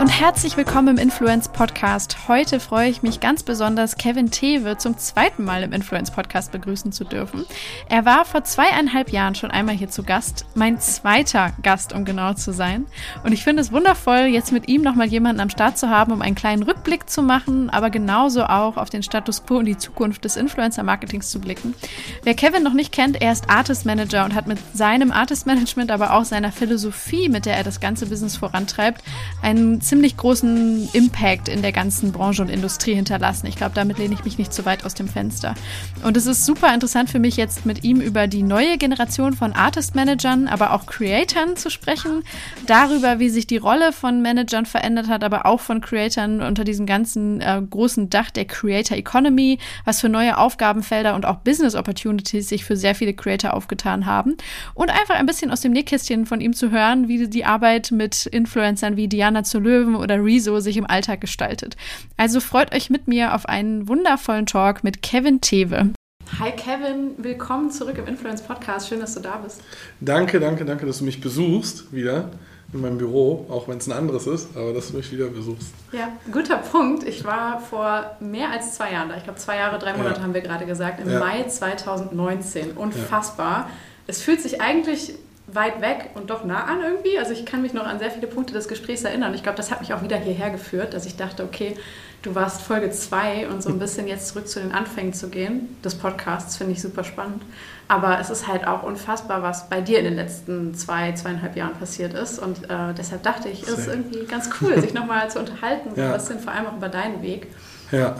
Und herzlich willkommen im Influence Podcast. Heute freue ich mich ganz besonders, Kevin Tewe zum zweiten Mal im Influence Podcast begrüßen zu dürfen. Er war vor zweieinhalb Jahren schon einmal hier zu Gast, mein zweiter Gast, um genau zu sein. Und ich finde es wundervoll, jetzt mit ihm nochmal jemanden am Start zu haben, um einen kleinen Rückblick zu machen, aber genauso auch auf den Status quo und die Zukunft des Influencer-Marketings zu blicken. Wer Kevin noch nicht kennt, er ist Artist Manager und hat mit seinem Artist Management, aber auch seiner Philosophie, mit der er das ganze Business vorantreibt, einen ziemlich großen Impact in der ganzen Branche und Industrie hinterlassen. Ich glaube, damit lehne ich mich nicht zu weit aus dem Fenster. Und es ist super interessant für mich jetzt mit ihm über die neue Generation von Artist Managern, aber auch Creatoren zu sprechen, darüber, wie sich die Rolle von Managern verändert hat, aber auch von Creatoren unter diesem ganzen äh, großen Dach der Creator Economy, was für neue Aufgabenfelder und auch Business Opportunities sich für sehr viele Creator aufgetan haben und einfach ein bisschen aus dem Nähkästchen von ihm zu hören, wie die Arbeit mit Influencern wie Diana zu Löwen oder Rezo sich im Alltag gestaltet. Also freut euch mit mir auf einen wundervollen Talk mit Kevin Tewe. Hi Kevin, willkommen zurück im Influence Podcast. Schön, dass du da bist. Danke, danke, danke, dass du mich besuchst wieder in meinem Büro, auch wenn es ein anderes ist, aber dass du mich wieder besuchst. Ja, guter Punkt. Ich war vor mehr als zwei Jahren da. Ich glaube, zwei Jahre, drei Monate ja. haben wir gerade gesagt, im ja. Mai 2019. Unfassbar. Ja. Es fühlt sich eigentlich weit weg und doch nah an irgendwie. Also ich kann mich noch an sehr viele Punkte des Gesprächs erinnern. Ich glaube, das hat mich auch wieder hierher geführt, dass ich dachte, okay, du warst Folge 2 und so ein bisschen jetzt zurück zu den Anfängen zu gehen des Podcasts, finde ich super spannend. Aber es ist halt auch unfassbar, was bei dir in den letzten zwei, zweieinhalb Jahren passiert ist. Und äh, deshalb dachte ich, ist irgendwie ganz cool, sich nochmal zu unterhalten, ja. ein bisschen vor allem auch über deinen Weg. Ja.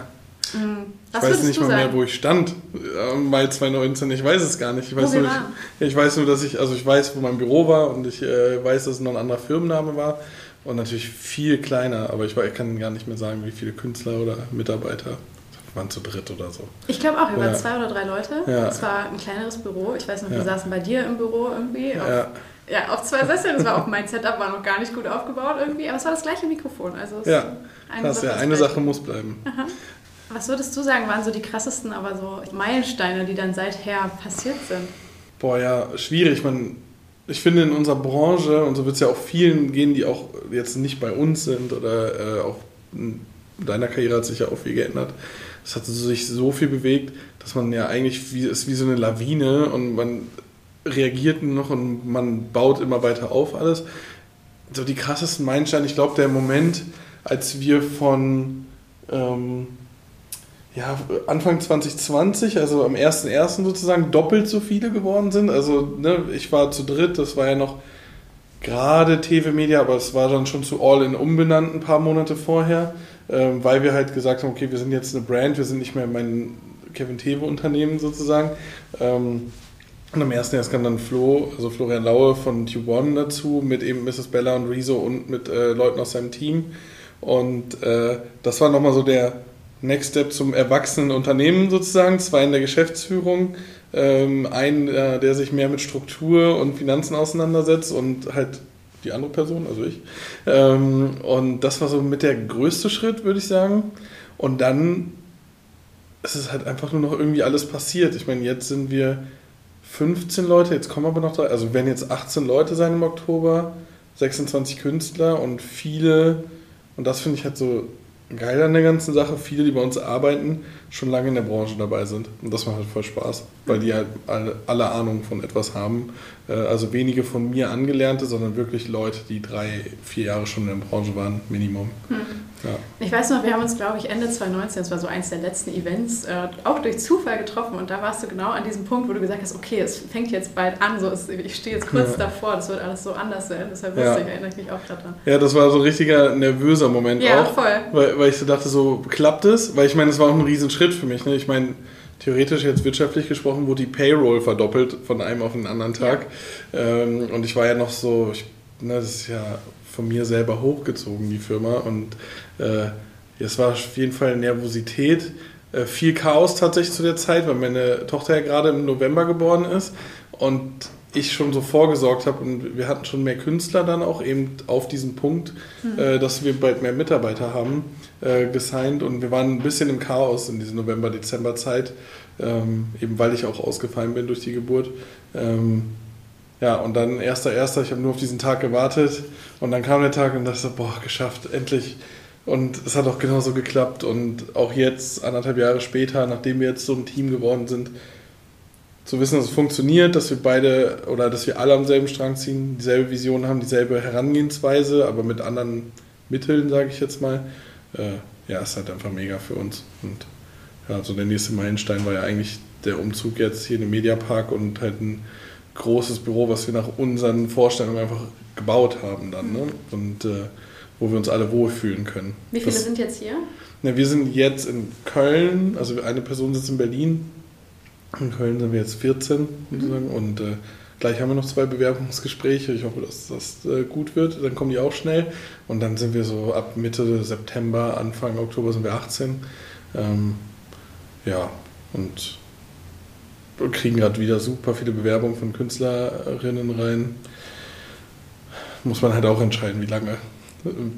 Mhm. Ich weiß nicht mal mehr, wo ich stand im Mai 2019. Ich weiß es gar nicht. Ich weiß, nur, ich, ich, weiß nur, dass ich, also ich weiß, wo mein Büro war und ich äh, weiß, dass es noch ein anderer Firmenname war und natürlich viel kleiner, aber ich, ich kann gar nicht mehr sagen, wie viele Künstler oder Mitarbeiter waren zu dritt oder so. Ich glaube auch, wir waren ja. zwei oder drei Leute. Ja. Es war ein kleineres Büro. Ich weiß noch, wir ja. saßen bei dir im Büro irgendwie. Auf, ja. ja, auf zwei Sesseln. Das war auch mein Setup, war noch gar nicht gut aufgebaut irgendwie, aber es war das gleiche Mikrofon. Also ja, krass, ja, eine Sache muss bleiben. Aha. Was würdest du sagen, waren so die krassesten, aber so Meilensteine, die dann seither passiert sind? Boah, ja, schwierig. Man, ich finde in unserer Branche, und so wird es ja auch vielen gehen, die auch jetzt nicht bei uns sind oder äh, auch in deiner Karriere hat sich ja auch viel geändert. Es hat sich so viel bewegt, dass man ja eigentlich wie, ist wie so eine Lawine und man reagiert noch und man baut immer weiter auf alles. So die krassesten Meilensteine, ich glaube, der Moment, als wir von ähm, ja, Anfang 2020, also am 1.1. sozusagen, doppelt so viele geworden sind. Also ne, ich war zu dritt, das war ja noch gerade TV Media, aber es war dann schon zu All in umbenannt ein paar Monate vorher, ähm, weil wir halt gesagt haben, okay, wir sind jetzt eine Brand, wir sind nicht mehr mein Kevin Tewe Unternehmen sozusagen. Ähm, und am 1.1. kam dann Flo, also Florian Laue von Tube One dazu, mit eben Mrs. Bella und Rezo und mit äh, Leuten aus seinem Team. Und äh, das war nochmal so der Next Step zum erwachsenen Unternehmen sozusagen, zwei in der Geschäftsführung, ähm, ein, äh, der sich mehr mit Struktur und Finanzen auseinandersetzt und halt die andere Person, also ich. Ähm, und das war so mit der größte Schritt, würde ich sagen. Und dann ist es halt einfach nur noch irgendwie alles passiert. Ich meine, jetzt sind wir 15 Leute, jetzt kommen aber noch drei, also werden jetzt 18 Leute sein im Oktober, 26 Künstler und viele, und das finde ich halt so geil an der ganzen Sache, viele, die bei uns arbeiten, schon lange in der Branche dabei sind. Und das macht halt voll Spaß, weil die halt alle, alle Ahnung von etwas haben. Äh, also wenige von mir Angelernte, sondern wirklich Leute, die drei, vier Jahre schon in der Branche waren, Minimum. Hm. Ja. Ich weiß noch, wir haben uns, glaube ich, Ende 2019, das war so eins der letzten Events, äh, auch durch Zufall getroffen. Und da warst du genau an diesem Punkt, wo du gesagt hast, okay, es fängt jetzt bald an, so ich stehe jetzt kurz ja. davor, das wird alles so anders sein. Deshalb wusste ja. ich, erinnere ich mich auch gerade dran. Ja, das war so ein richtiger nervöser Moment ja, auch. voll. Weil, weil ich so dachte, so klappt es? Weil ich meine, es war auch ein Riesenschritt für mich. Ne? Ich meine, theoretisch jetzt wirtschaftlich gesprochen, wurde die Payroll verdoppelt von einem auf den anderen Tag. Ähm, und ich war ja noch so, ich, ne, das ist ja von mir selber hochgezogen, die Firma. Und äh, es war auf jeden Fall Nervosität, äh, viel Chaos tatsächlich zu der Zeit, weil meine Tochter ja gerade im November geboren ist. Und ich schon so vorgesorgt habe und wir hatten schon mehr Künstler dann auch eben auf diesen Punkt, mhm. äh, dass wir bald mehr Mitarbeiter haben, äh, gesigned und wir waren ein bisschen im Chaos in dieser November-Dezember-Zeit, ähm, eben weil ich auch ausgefallen bin durch die Geburt. Ähm, ja, und dann erster, erster, ich habe nur auf diesen Tag gewartet und dann kam der Tag und dachte, boah, geschafft, endlich. Und es hat auch genauso geklappt und auch jetzt, anderthalb Jahre später, nachdem wir jetzt so ein Team geworden sind, zu wissen, dass es funktioniert, dass wir beide oder dass wir alle am selben Strang ziehen, dieselbe Vision haben, dieselbe Herangehensweise, aber mit anderen Mitteln, sage ich jetzt mal. Äh, ja, ist halt einfach mega für uns. Und ja, so der nächste Meilenstein war ja eigentlich der Umzug jetzt hier in den Mediapark und halt ein großes Büro, was wir nach unseren Vorstellungen einfach gebaut haben dann. Ne? Und äh, wo wir uns alle wohlfühlen können. Wie viele das, sind jetzt hier? Na, wir sind jetzt in Köln, also eine Person sitzt in Berlin. In Köln sind wir jetzt 14 sozusagen. Mhm. Und äh, gleich haben wir noch zwei Bewerbungsgespräche. Ich hoffe, dass das äh, gut wird. Dann kommen die auch schnell. Und dann sind wir so ab Mitte September, Anfang Oktober sind wir 18. Ähm, ja, und kriegen gerade wieder super viele Bewerbungen von Künstlerinnen rein. Muss man halt auch entscheiden, wie lange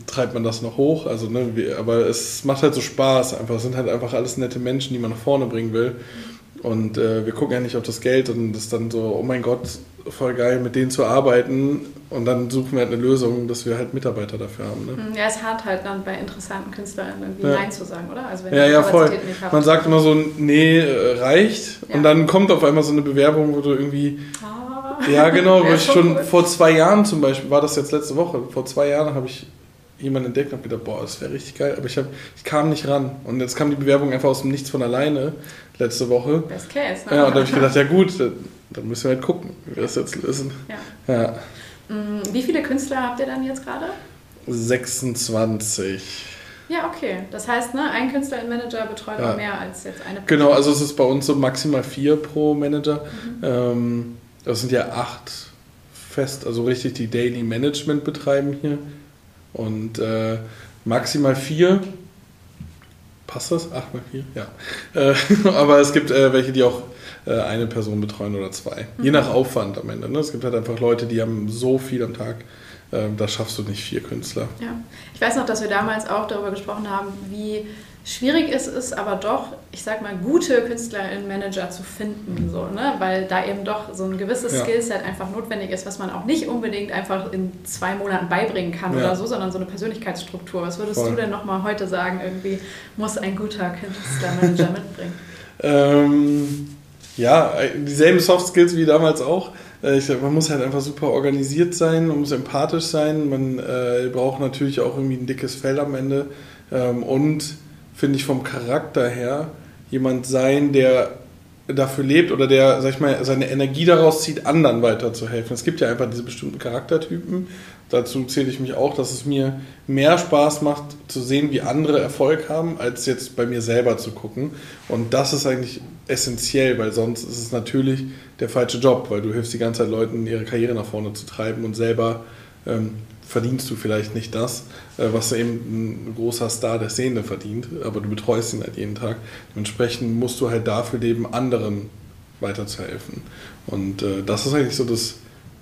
treibt man das noch hoch. Also, ne, aber es macht halt so Spaß. Einfach, es sind halt einfach alles nette Menschen, die man nach vorne bringen will. Und äh, wir gucken ja nicht auf das Geld und das ist dann so, oh mein Gott, voll geil, mit denen zu arbeiten. Und dann suchen wir halt eine Lösung, dass wir halt Mitarbeiter dafür haben. Ne? Ja, es hat halt dann bei interessanten Künstlern irgendwie ja. Nein zu sagen, oder? Also wenn ja, ja, voll. Man sagt immer so, nee, äh, reicht. Ja. Und dann kommt auf einmal so eine Bewerbung, wo du irgendwie. Ah. Ja, genau, wo ich schon cool. vor zwei Jahren zum Beispiel, war das jetzt letzte Woche, vor zwei Jahren habe ich jemanden entdeckt und habe gedacht, boah, das wäre richtig geil, aber ich, hab, ich kam nicht ran. Und jetzt kam die Bewerbung einfach aus dem Nichts von alleine letzte Woche. Best case. Ne? Ja, und da habe ich gedacht, ja gut, dann müssen wir halt gucken, wie wir das jetzt lösen. Ja. ja. Mm, wie viele Künstler habt ihr dann jetzt gerade? 26. Ja, okay. Das heißt, ne, ein Künstler im Manager betreut ja. auch mehr als jetzt eine Person. Genau, also es ist bei uns so maximal vier pro Manager. Mhm. Ähm, das sind ja acht fest, also richtig die Daily Management betreiben hier. Und äh, maximal vier. Passt das? Acht mal vier? Ja. Äh, aber es gibt äh, welche, die auch äh, eine Person betreuen oder zwei. Mhm. Je nach Aufwand am Ende. Ne? Es gibt halt einfach Leute, die haben so viel am Tag. Ähm, da schaffst du nicht vier Künstler. Ja. Ich weiß noch, dass wir damals auch darüber gesprochen haben, wie schwierig ist es aber doch, ich sag mal, gute KünstlerInnen, Manager zu finden, so, ne? weil da eben doch so ein gewisses ja. Skillset einfach notwendig ist, was man auch nicht unbedingt einfach in zwei Monaten beibringen kann ja. oder so, sondern so eine Persönlichkeitsstruktur. Was würdest Voll. du denn nochmal heute sagen, irgendwie muss ein guter Künstlermanager mitbringen? Ähm, ja, dieselben Soft Skills wie damals auch. Äh, ich, man muss halt einfach super organisiert sein, man muss empathisch sein, man äh, braucht natürlich auch irgendwie ein dickes Fell am Ende ähm, und finde ich, vom Charakter her jemand sein, der dafür lebt oder der, sag ich mal, seine Energie daraus zieht, anderen weiterzuhelfen. Es gibt ja einfach diese bestimmten Charaktertypen. Dazu zähle ich mich auch, dass es mir mehr Spaß macht, zu sehen, wie andere Erfolg haben, als jetzt bei mir selber zu gucken. Und das ist eigentlich essentiell, weil sonst ist es natürlich der falsche Job, weil du hilfst die ganze Zeit Leuten, ihre Karriere nach vorne zu treiben und selber ähm, verdienst du vielleicht nicht das, äh, was eben ein großer Star der Szene verdient, aber du betreust ihn halt jeden Tag. Dementsprechend musst du halt dafür leben, anderen weiterzuhelfen. Und äh, das ist eigentlich so das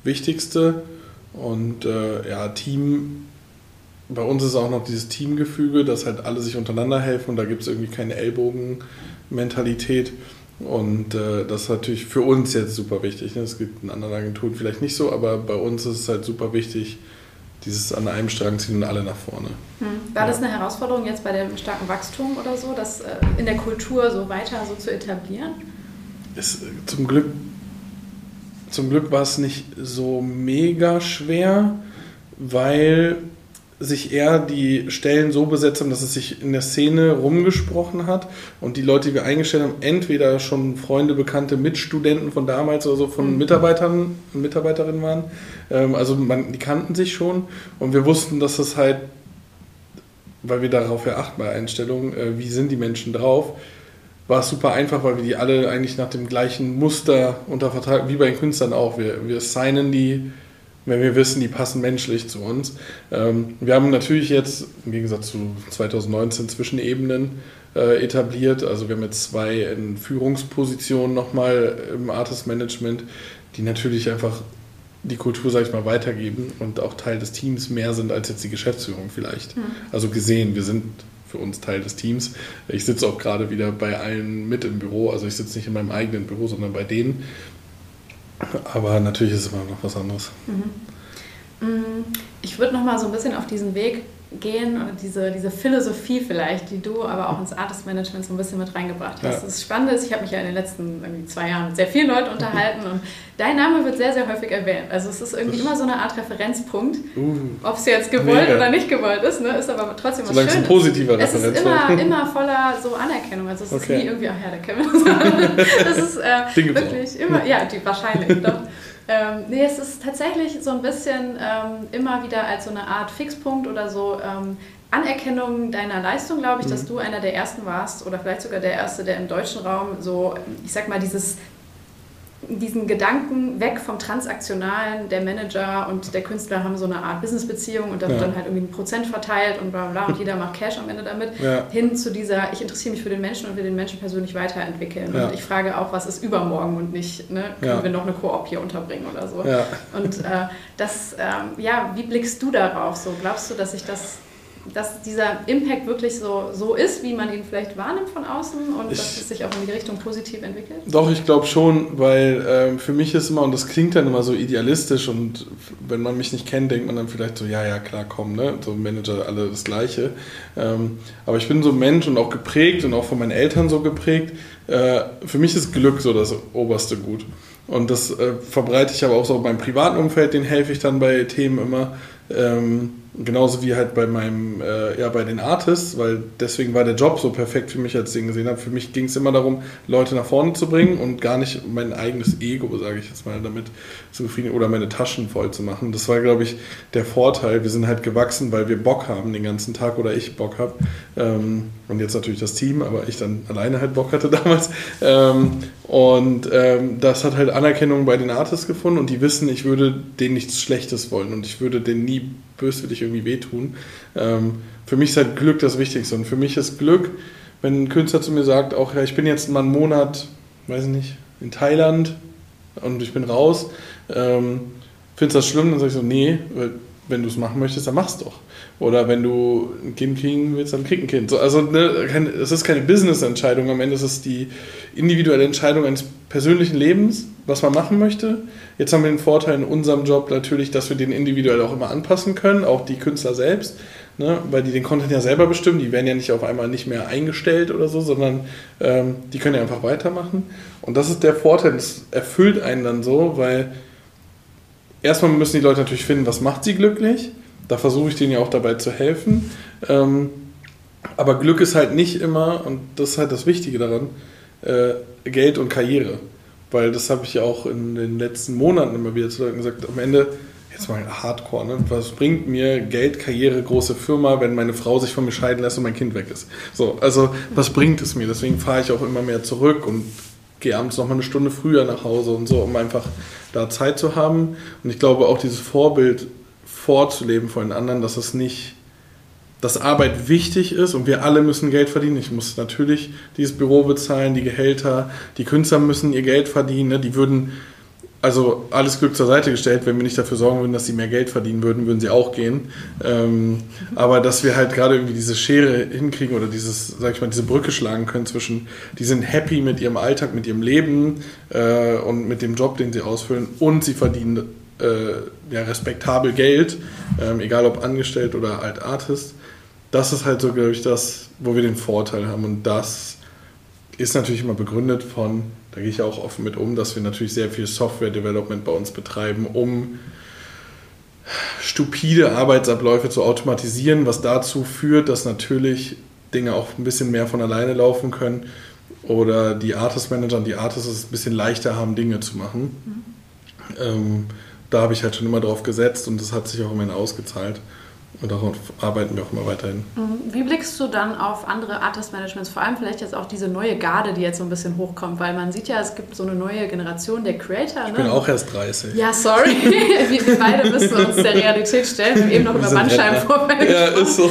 Wichtigste. Und äh, ja, Team, bei uns ist auch noch dieses Teamgefüge, dass halt alle sich untereinander helfen und da gibt es irgendwie keine Ellbogenmentalität. Und äh, das ist natürlich für uns jetzt super wichtig. Ne? Es gibt in anderen Agenturen vielleicht nicht so, aber bei uns ist es halt super wichtig, dieses an einem Strang ziehen und alle nach vorne. Hm. War ja. das eine Herausforderung jetzt bei dem starken Wachstum oder so, das äh, in der Kultur so weiter so zu etablieren? Es, äh, zum Glück zum Glück war es nicht so mega schwer, weil sich eher die Stellen so besetzt haben, dass es sich in der Szene rumgesprochen hat und die Leute, die wir eingestellt haben, entweder schon Freunde, Bekannte, Mitstudenten von damals oder so von mhm. Mitarbeitern und Mitarbeiterinnen waren. Ähm, also man, die kannten sich schon und wir wussten, dass es halt, weil wir darauf ja achten bei Einstellungen, äh, wie sind die Menschen drauf, war es super einfach, weil wir die alle eigentlich nach dem gleichen Muster unter Vertrag, wie bei den Künstlern auch. Wir, wir signen die wenn wir wissen, die passen menschlich zu uns. Ähm, wir haben natürlich jetzt im Gegensatz zu 2019 Zwischenebenen äh, etabliert. Also wir haben jetzt zwei in Führungspositionen nochmal im Artist Management, die natürlich einfach die Kultur, sag ich mal, weitergeben und auch Teil des Teams mehr sind als jetzt die Geschäftsführung vielleicht. Mhm. Also gesehen, wir sind für uns Teil des Teams. Ich sitze auch gerade wieder bei allen mit im Büro, also ich sitze nicht in meinem eigenen Büro, sondern bei denen. Aber natürlich ist es immer noch was anderes. Mhm. Mm, ich würde noch mal so ein bisschen auf diesen Weg gehen oder diese, diese Philosophie vielleicht, die du aber auch ins Artist Management so ein bisschen mit reingebracht hast. Ja. Das Spannende ist, ich habe mich ja in den letzten zwei Jahren mit sehr vielen Leuten unterhalten und dein Name wird sehr, sehr häufig erwähnt. Also es ist irgendwie immer so eine Art Referenzpunkt, uh, ob es jetzt gewollt mega. oder nicht gewollt ist, ne? ist aber trotzdem was Solange Schönes. ein positiver Es ist immer, immer voller so Anerkennung. Also es okay. ist nie irgendwie, ach ja, der Kevin. das ist äh, wirklich immer, ja, die, wahrscheinlich doch. Ähm, nee, es ist tatsächlich so ein bisschen ähm, immer wieder als so eine Art Fixpunkt oder so ähm, Anerkennung deiner Leistung, glaube ich, mhm. dass du einer der ersten warst oder vielleicht sogar der erste, der im deutschen Raum so, ich sag mal, dieses diesen Gedanken weg vom Transaktionalen, der Manager und der Künstler haben so eine Art Businessbeziehung und da wird ja. dann halt irgendwie ein Prozent verteilt und bla bla und jeder macht Cash am Ende damit, ja. hin zu dieser, ich interessiere mich für den Menschen und will den Menschen persönlich weiterentwickeln. Ja. Und ich frage auch, was ist übermorgen und nicht, ne, können wir noch eine Koop hier unterbringen oder so. Und äh, das, ähm, ja, wie blickst du darauf so? Glaubst du, dass sich das dass dieser Impact wirklich so, so ist, wie man ihn vielleicht wahrnimmt von außen und ich, dass es sich auch in die Richtung positiv entwickelt? Doch, ich glaube schon, weil äh, für mich ist immer, und das klingt dann immer so idealistisch und wenn man mich nicht kennt, denkt man dann vielleicht so, ja, ja, klar, komm, ne? so Manager, alle das Gleiche. Ähm, aber ich bin so Mensch und auch geprägt und auch von meinen Eltern so geprägt. Äh, für mich ist Glück so das oberste Gut. Und das äh, verbreite ich aber auch so in meinem privaten Umfeld, den helfe ich dann bei Themen immer. Ähm, Genauso wie halt bei meinem, äh, ja, bei den Artists, weil deswegen war der Job so perfekt für mich, als ich den gesehen habe. Für mich ging es immer darum, Leute nach vorne zu bringen und gar nicht mein eigenes Ego, sage ich jetzt mal, damit zu befriedigen oder meine Taschen voll zu machen. Das war, glaube ich, der Vorteil. Wir sind halt gewachsen, weil wir Bock haben den ganzen Tag oder ich Bock habe. Ähm, und jetzt natürlich das Team, aber ich dann alleine halt Bock hatte damals. Ähm, und ähm, das hat halt Anerkennung bei den Artists gefunden und die wissen, ich würde denen nichts Schlechtes wollen und ich würde denen nie böswillig irgendwie wehtun. Ähm, für mich ist halt Glück das Wichtigste. Und für mich ist Glück, wenn ein Künstler zu mir sagt, auch ja, ich bin jetzt mal einen Monat, weiß ich nicht, in Thailand und ich bin raus. Ähm, Findest du das schlimm? Dann sage ich so, nee, wenn du es machen möchtest, dann mach's doch. Oder wenn du ein Kind kriegen willst, dann krieg ein Kind. So, also ne, es ist keine Business-Entscheidung, am Ende ist es die individuelle Entscheidung eines persönlichen Lebens, was man machen möchte. Jetzt haben wir den Vorteil in unserem Job natürlich, dass wir den individuell auch immer anpassen können, auch die Künstler selbst, ne, weil die den Content ja selber bestimmen. Die werden ja nicht auf einmal nicht mehr eingestellt oder so, sondern ähm, die können ja einfach weitermachen. Und das ist der Vorteil, das erfüllt einen dann so, weil erstmal müssen die Leute natürlich finden, was macht sie glücklich da versuche ich denen ja auch dabei zu helfen. Ähm, aber Glück ist halt nicht immer, und das ist halt das Wichtige daran, äh, Geld und Karriere. Weil das habe ich ja auch in den letzten Monaten immer wieder zu Leuten gesagt, am Ende, jetzt mal Hardcore, ne? was bringt mir Geld, Karriere, große Firma, wenn meine Frau sich von mir scheiden lässt und mein Kind weg ist? So, also was bringt es mir? Deswegen fahre ich auch immer mehr zurück und gehe abends noch mal eine Stunde früher nach Hause und so, um einfach da Zeit zu haben. Und ich glaube auch dieses Vorbild vorzuleben von den anderen, dass es nicht, dass Arbeit wichtig ist und wir alle müssen Geld verdienen. Ich muss natürlich dieses Büro bezahlen, die Gehälter, die Künstler müssen ihr Geld verdienen. Ne? Die würden, also alles Glück zur Seite gestellt, wenn wir nicht dafür sorgen würden, dass sie mehr Geld verdienen würden, würden sie auch gehen. Ähm, aber dass wir halt gerade irgendwie diese Schere hinkriegen oder dieses, sag ich mal, diese Brücke schlagen können zwischen, die sind happy mit ihrem Alltag, mit ihrem Leben äh, und mit dem Job, den sie ausfüllen und sie verdienen äh, ja, respektabel Geld, ähm, egal ob angestellt oder alt Artist. Das ist halt so, glaube ich, das, wo wir den Vorteil haben. Und das ist natürlich immer begründet von, da gehe ich auch offen mit um, dass wir natürlich sehr viel Software-Development bei uns betreiben, um stupide Arbeitsabläufe zu automatisieren, was dazu führt, dass natürlich Dinge auch ein bisschen mehr von alleine laufen können oder die Artist Manager und die Artists es ein bisschen leichter haben, Dinge zu machen. Mhm. Ähm, da habe ich halt schon immer drauf gesetzt und das hat sich auch immerhin ausgezahlt. Und darauf arbeiten wir auch immer weiterhin. Mhm. Wie blickst du dann auf andere Artist-Managements, vor allem vielleicht jetzt auch diese neue Garde, die jetzt so ein bisschen hochkommt? Weil man sieht ja, es gibt so eine neue Generation der Creator. Ich ne? bin auch erst 30. Ja, sorry. wir, wir, beide müssen uns der Realität stellen. Wir haben eben noch über Bandscheibenvorfälle Ja, ist so.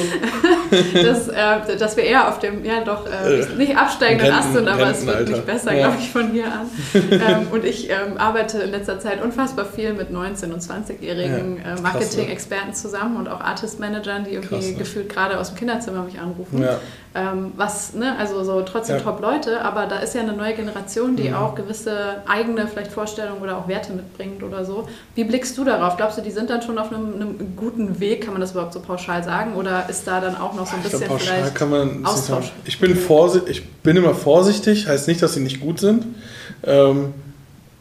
dass, äh, dass wir eher auf dem, ja doch, äh, äh nicht absteigenden Ast sind, aber es wird nicht besser, ja. glaube ich, von hier an. ähm, und ich ähm, arbeite in letzter Zeit unfassbar viel mit 19- und 20-jährigen ja, äh, Marketing-Experten zusammen und auch Artist Artist-Managern, die irgendwie Krass, ne? gefühlt gerade aus dem Kinderzimmer mich anrufen. Ja. Ähm, was, ne, also so trotzdem Ja. Top-Leute, aber da ist ja eine neue Generation, die Mhm. auch gewisse eigene vielleicht Vorstellungen oder auch Werte mitbringt oder so. Wie blickst du darauf? Glaubst du, die sind dann schon auf einem, einem guten Weg? Kann man das überhaupt so pauschal sagen? Oder ist da dann auch noch so ein Ich bisschen pauschal vielleicht kann man Austausch? Ich bin, ich bin immer vorsichtig, heißt nicht, dass sie nicht gut sind. Ähm,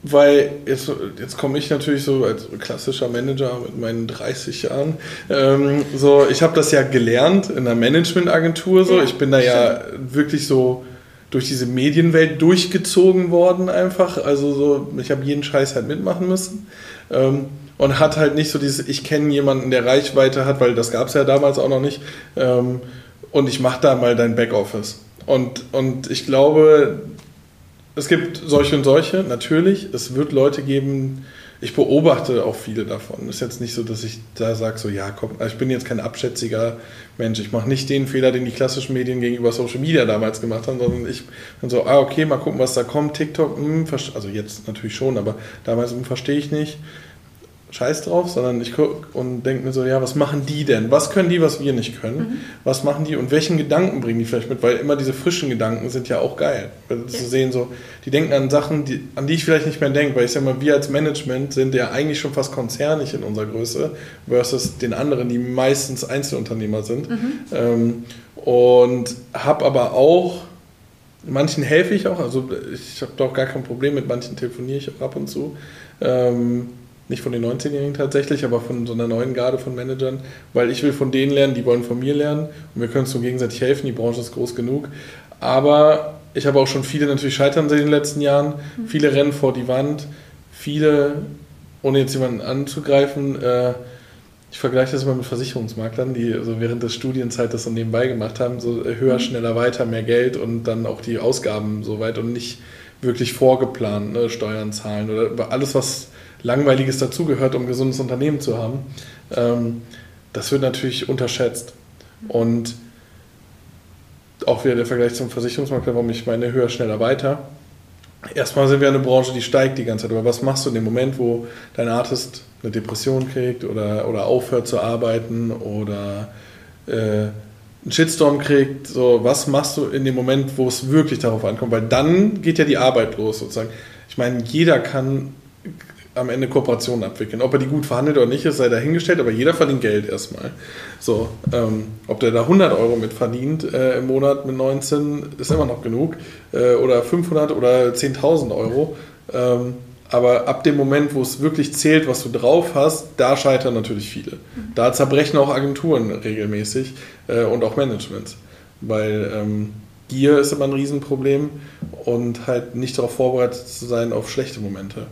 weil jetzt, jetzt komme ich natürlich so als klassischer Manager mit meinen 30 Jahren. Ähm, so, ich habe das ja gelernt in einer Managementagentur. So. Ja, ich bin da ja wirklich so durch diese Medienwelt durchgezogen worden einfach. Also so, ich habe jeden Scheiß halt mitmachen müssen. Ähm, und hat halt nicht so dieses, ich kenne jemanden, der Reichweite hat, weil das gab es ja damals auch noch nicht. Ähm, und ich mache da mal dein Backoffice. Und, und ich glaube, es gibt solche und solche, natürlich. Es wird Leute geben, ich beobachte auch viele davon. Ist jetzt nicht so, dass ich da sage, so, ja, komm, also ich bin jetzt kein abschätziger Mensch. Ich mache nicht den Fehler, den die klassischen Medien gegenüber Social Media damals gemacht haben, sondern ich bin so, ah, okay, mal gucken, was da kommt. TikTok, hm, verste- also jetzt natürlich schon, aber damals hm, verstehe ich nicht. Scheiß drauf, sondern ich gucke und denke mir so, ja, was machen die denn? Was können die, was wir nicht können? Was machen die und welchen Gedanken bringen die vielleicht mit? Weil immer diese frischen Gedanken sind ja auch geil. Weil Ja. Zu sehen, so, die denken an Sachen, die, an die ich vielleicht nicht mehr denke, weil ich sag mal, wir als Management sind ja eigentlich schon fast konzernig in unserer Größe versus den anderen, die meistens Einzelunternehmer sind. Ähm, und habe aber auch manchen helfe ich auch, also ich habe doch gar kein Problem mit manchen telefoniere ich auch ab und zu. Ähm, nicht von den 19-Jährigen tatsächlich, aber von so einer neuen Garde von Managern, weil ich will von denen lernen, die wollen von mir lernen. Und wir können uns so gegenseitig helfen, die Branche ist groß genug. Aber ich habe auch schon viele natürlich scheitern sehen in den letzten Jahren, viele rennen vor die Wand, viele, ohne jetzt jemanden anzugreifen, äh, ich vergleiche das immer mit Versicherungsmaklern, die so während der Studienzeit das so nebenbei gemacht haben, so höher, schneller, weiter, mehr Geld und dann auch die Ausgaben so weit und nicht wirklich vorgeplant, ne, Steuern zahlen oder alles, was Langweiliges dazugehört, um ein gesundes Unternehmen zu haben. Ähm, das wird natürlich unterschätzt. Und auch wieder der Vergleich zum Versicherungsmakler, warum ich meine höher, schneller, weiter. Erstmal sind wir eine Branche, die steigt die ganze Zeit. Aber was machst du in dem Moment, wo dein Artist eine Depression kriegt oder, oder aufhört zu arbeiten oder äh, einen Shitstorm kriegt? So, was machst du in dem Moment, wo es wirklich darauf ankommt? Weil dann geht ja die Arbeit los sozusagen. Ich meine, jeder kann am Ende Kooperationen abwickeln. Ob er die gut verhandelt oder nicht, ist sei dahingestellt, aber jeder verdient Geld erstmal. So, ähm, ob der da 100 Euro mit verdient äh, im Monat mit 19, ist immer noch genug. Äh, oder 500 oder 10.000 Euro. Ähm, aber ab dem Moment, wo es wirklich zählt, was du drauf hast, da scheitern natürlich viele. Da zerbrechen auch Agenturen regelmäßig äh, und auch Managements. Weil ähm, Gier ist immer ein Riesenproblem und halt nicht darauf vorbereitet zu sein auf schlechte Momente.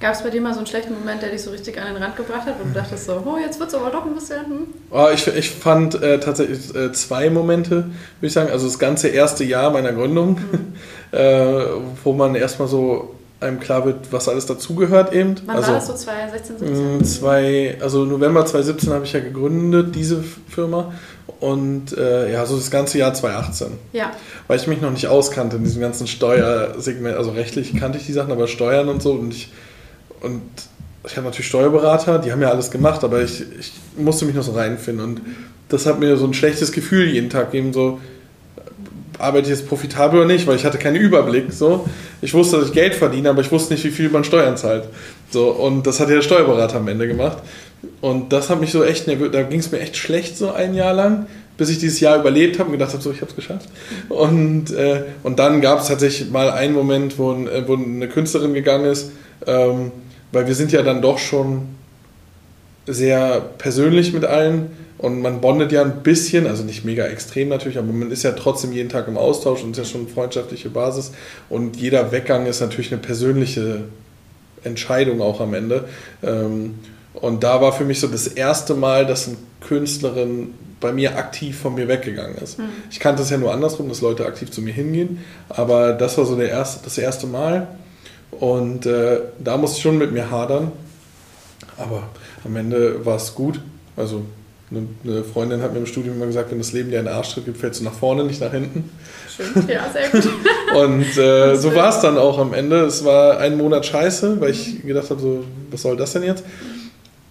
Gab es bei dir mal so einen schlechten Moment, der dich so richtig an den Rand gebracht hat, wo du dachtest so, oh, jetzt wird es aber doch ein bisschen, hm? Oh, ich, ich fand äh, tatsächlich äh, zwei Momente, würde ich sagen. Also das ganze erste Jahr meiner Gründung, äh, wo man erstmal so einem klar wird, was alles dazugehört eben. Wann also, war das so, 2016, 17? mh, Zwei, also November 2017 habe ich ja gegründet, diese Firma. Und äh, ja, so das ganze Jahr 2018. Ja, Weil ich mich noch nicht auskannte in diesem ganzen Steuersegment. Also rechtlich kannte ich die Sachen, aber Steuern und so. Und ich, und ich habe natürlich Steuerberater, die haben ja alles gemacht, aber ich, ich musste mich noch so reinfinden. Und das hat mir so ein schlechtes Gefühl jeden Tag gegeben, so arbeite ich jetzt profitabel oder nicht, weil ich hatte keinen Überblick. So. Ich wusste, dass ich Geld verdiene, aber ich wusste nicht, wie viel man Steuern zahlt. So, und das hat ja der Steuerberater am Ende gemacht. Und das hat mich so echt da ging es mir echt schlecht so ein Jahr lang, bis ich dieses Jahr überlebt habe und gedacht habe, so, ich habe es geschafft. Und, äh, und dann gab es tatsächlich mal einen Moment, wo, äh, wo eine Künstlerin gegangen ist, ähm, weil wir sind ja dann doch schon sehr persönlich mit allen und man bondet ja ein bisschen, also nicht mega extrem natürlich, aber man ist ja trotzdem jeden Tag im Austausch und ist ja schon eine freundschaftliche Basis und jeder Weggang ist natürlich eine persönliche Entscheidung auch am Ende. Ähm, Und da war für mich so das erste Mal, dass eine Künstlerin bei mir aktiv von mir weggegangen ist. Ich kannte es ja nur andersrum, dass Leute aktiv zu mir hingehen, aber das war so der erste, das erste Mal und äh, da musste ich schon mit mir hadern, aber am Ende war es gut. Also eine, eine Freundin hat mir im Studium immer gesagt, wenn das Leben dir einen Arschtritt gibt, fällst du nach vorne, nicht nach hinten. Schön. Ja, sehr gut. Und äh, so war es dann auch am Ende. Es war ein Monat scheiße, weil ich gedacht habe, so, was soll das denn jetzt?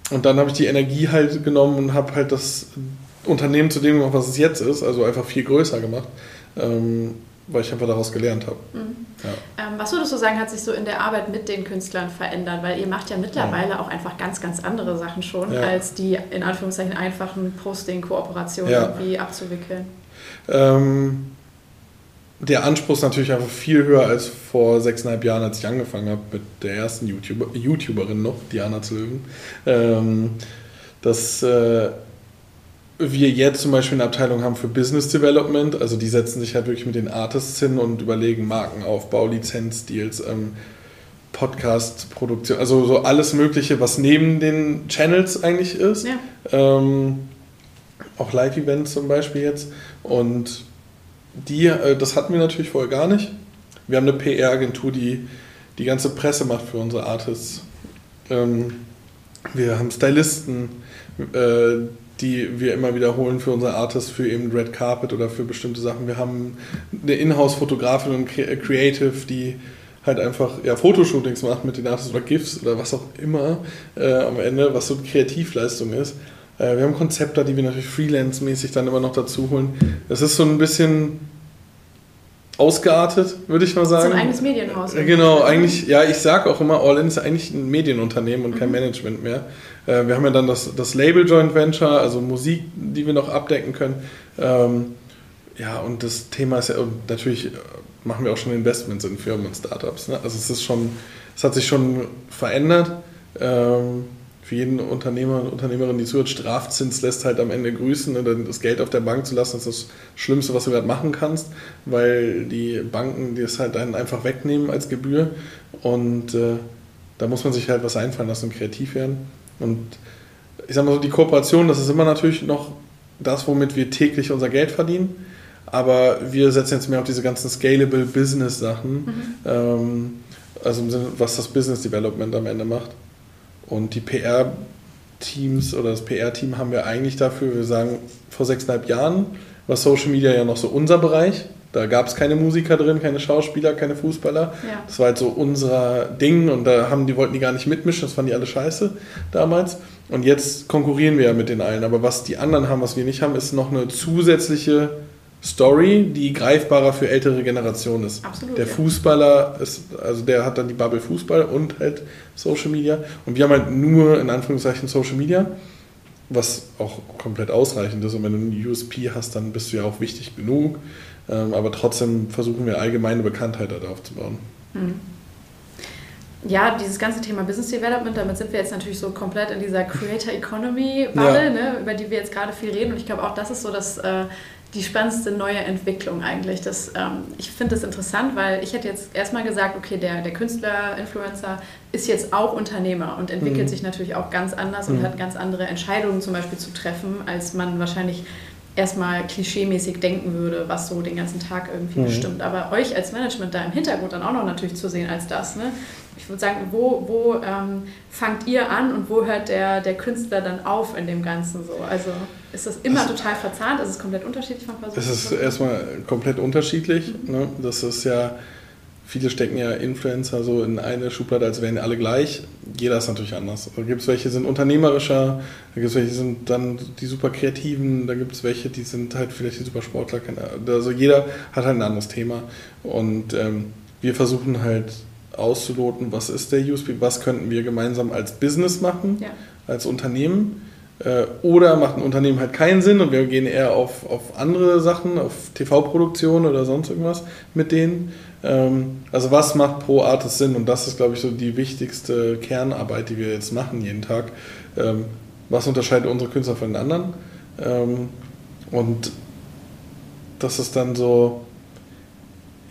und dann habe ich die Energie halt genommen und habe halt das Unternehmen zu dem gemacht, was es jetzt ist, also einfach viel größer gemacht, ähm, weil ich einfach daraus gelernt habe. Mhm. Ja. Ähm, was würdest du sagen, hat sich so in der Arbeit mit den Künstlern verändert? Weil ihr macht ja mittlerweile ja. auch einfach ganz, ganz andere Sachen schon, ja. als die in Anführungszeichen einfachen Posting-Kooperationen irgendwie abzuwickeln. Ähm, der Anspruch ist natürlich einfach viel höher als vor sechseinhalb Jahren, als ich angefangen habe mit der ersten YouTuber, YouTuberin noch, Diana zu Löwen. Ähm, dass äh, wir jetzt zum Beispiel eine Abteilung haben für Business Development, also die setzen sich halt wirklich mit den Artists hin und überlegen Markenaufbau, Lizenzdeals, ähm, Podcast-Produktion, also so alles Mögliche, was neben den Channels eigentlich ist. Ja. Ähm, auch Live-Events zum Beispiel jetzt. Und die, äh, das hatten wir natürlich vorher gar nicht. Wir haben eine PR-Agentur, die die ganze Presse macht für unsere Artists. Ähm, wir haben Stylisten, äh, die wir immer wiederholen für unsere Artists, für eben Red Carpet oder für bestimmte Sachen. Wir haben eine Inhouse-Fotografin und Creative, die halt einfach ja, Fotoshootings macht mit den Artists oder GIFs oder was auch immer äh, am Ende, was so Kreativleistung ist. Äh, wir haben Konzepte, die wir natürlich freelance-mäßig dann immer noch dazu holen. Das ist so ein bisschen ausgeartet, würde ich mal sagen. Ein eigenes Medienhaus. Äh, genau, eigentlich, ja, ich sage auch immer, All In ist eigentlich ein Medienunternehmen und kein mhm. Management mehr. Äh, wir haben ja dann das, das Label Joint Venture, also Musik, die wir noch abdecken können. Ähm, ja, und das Thema ist ja, und natürlich machen wir auch schon Investments in Firmen und Startups. Ne? Also es ist schon, es hat sich schon verändert. Ähm, für jeden Unternehmer und Unternehmerin, die zuhört, Strafzins lässt halt am Ende grüßen. Ne? Das Geld auf der Bank zu lassen, ist das Schlimmste, was du gerade machen kannst, weil die Banken das halt dann einfach wegnehmen als Gebühr. Und äh, da muss man sich halt was einfallen lassen und kreativ werden. Und ich sag mal so, die Kooperation, das ist immer natürlich noch das, womit wir täglich unser Geld verdienen. Aber wir setzen jetzt mehr auf diese ganzen Scalable Business Sachen. Mhm. Ähm, also im Sinne, was das Business Development am Ende macht. Und die PR-Teams oder das PR-Team haben wir eigentlich dafür, wir sagen, vor sechseinhalb Jahren war Social Media ja noch so unser Bereich. Da gab es keine Musiker drin, keine Schauspieler, keine Fußballer. Ja. Das war halt so unser Ding und da haben die wollten die gar nicht mitmischen, das fanden die alle scheiße damals. Und jetzt konkurrieren wir ja mit den allen. Aber was die anderen haben, was wir nicht haben, ist noch eine zusätzliche Story, die greifbarer für ältere Generationen ist. Absolut, der ja. Fußballer ist, also der hat dann die Bubble Fußball und halt Social Media. Und wir haben halt nur in Anführungszeichen Social Media, was auch komplett ausreichend ist. Und wenn du einen USP hast, dann bist du ja auch wichtig genug. Ähm, aber trotzdem versuchen wir allgemeine Bekanntheit dort aufzubauen. Mhm. Ja, dieses ganze Thema Business Development, damit sind wir jetzt natürlich so komplett in dieser Creator Economy Bubble, ja. ne, über die wir jetzt gerade viel reden. Und ich glaube auch, das ist so das äh, die spannendste neue Entwicklung eigentlich. Das, ähm, ich finde das interessant, weil ich hätte jetzt erstmal gesagt, okay, der, der Künstler, Influencer ist jetzt auch Unternehmer und entwickelt mhm. sich natürlich auch ganz anders mhm. und hat ganz andere Entscheidungen zum Beispiel zu treffen, als man wahrscheinlich erstmal klischeemäßig denken würde, was so den ganzen Tag irgendwie mhm. bestimmt. Aber euch als Management da im Hintergrund dann auch noch natürlich zu sehen als das. Ne? Ich würde sagen, wo, wo ähm, fangt ihr an und wo hört der, der Künstler dann auf in dem Ganzen so? Also ist das immer also, total verzahnt? Ist es komplett unterschiedlich von Person? Es ist erstmal komplett unterschiedlich. Mhm. Ne? Das ist ja viele stecken ja Influencer so in eine Schublade, als wären alle gleich. Jeder ist natürlich anders. Da gibt es welche, die sind unternehmerischer, da gibt es welche, die sind dann die super kreativen, da gibt es welche, die sind halt vielleicht die super Sportler. Also jeder hat halt ein anderes Thema. Und ähm, wir versuchen halt auszuloten, was ist der USP, was könnten wir gemeinsam als Business machen, ja. als Unternehmen. Äh, oder macht ein Unternehmen halt keinen Sinn und wir gehen eher auf, auf andere Sachen, auf TV-Produktion oder sonst irgendwas mit denen. Ähm, also was macht pro Artist Sinn? Und das ist, glaube ich, so die wichtigste Kernarbeit, die wir jetzt machen jeden Tag. Ähm, was unterscheidet unsere Künstler von den anderen? Ähm, und das ist dann so,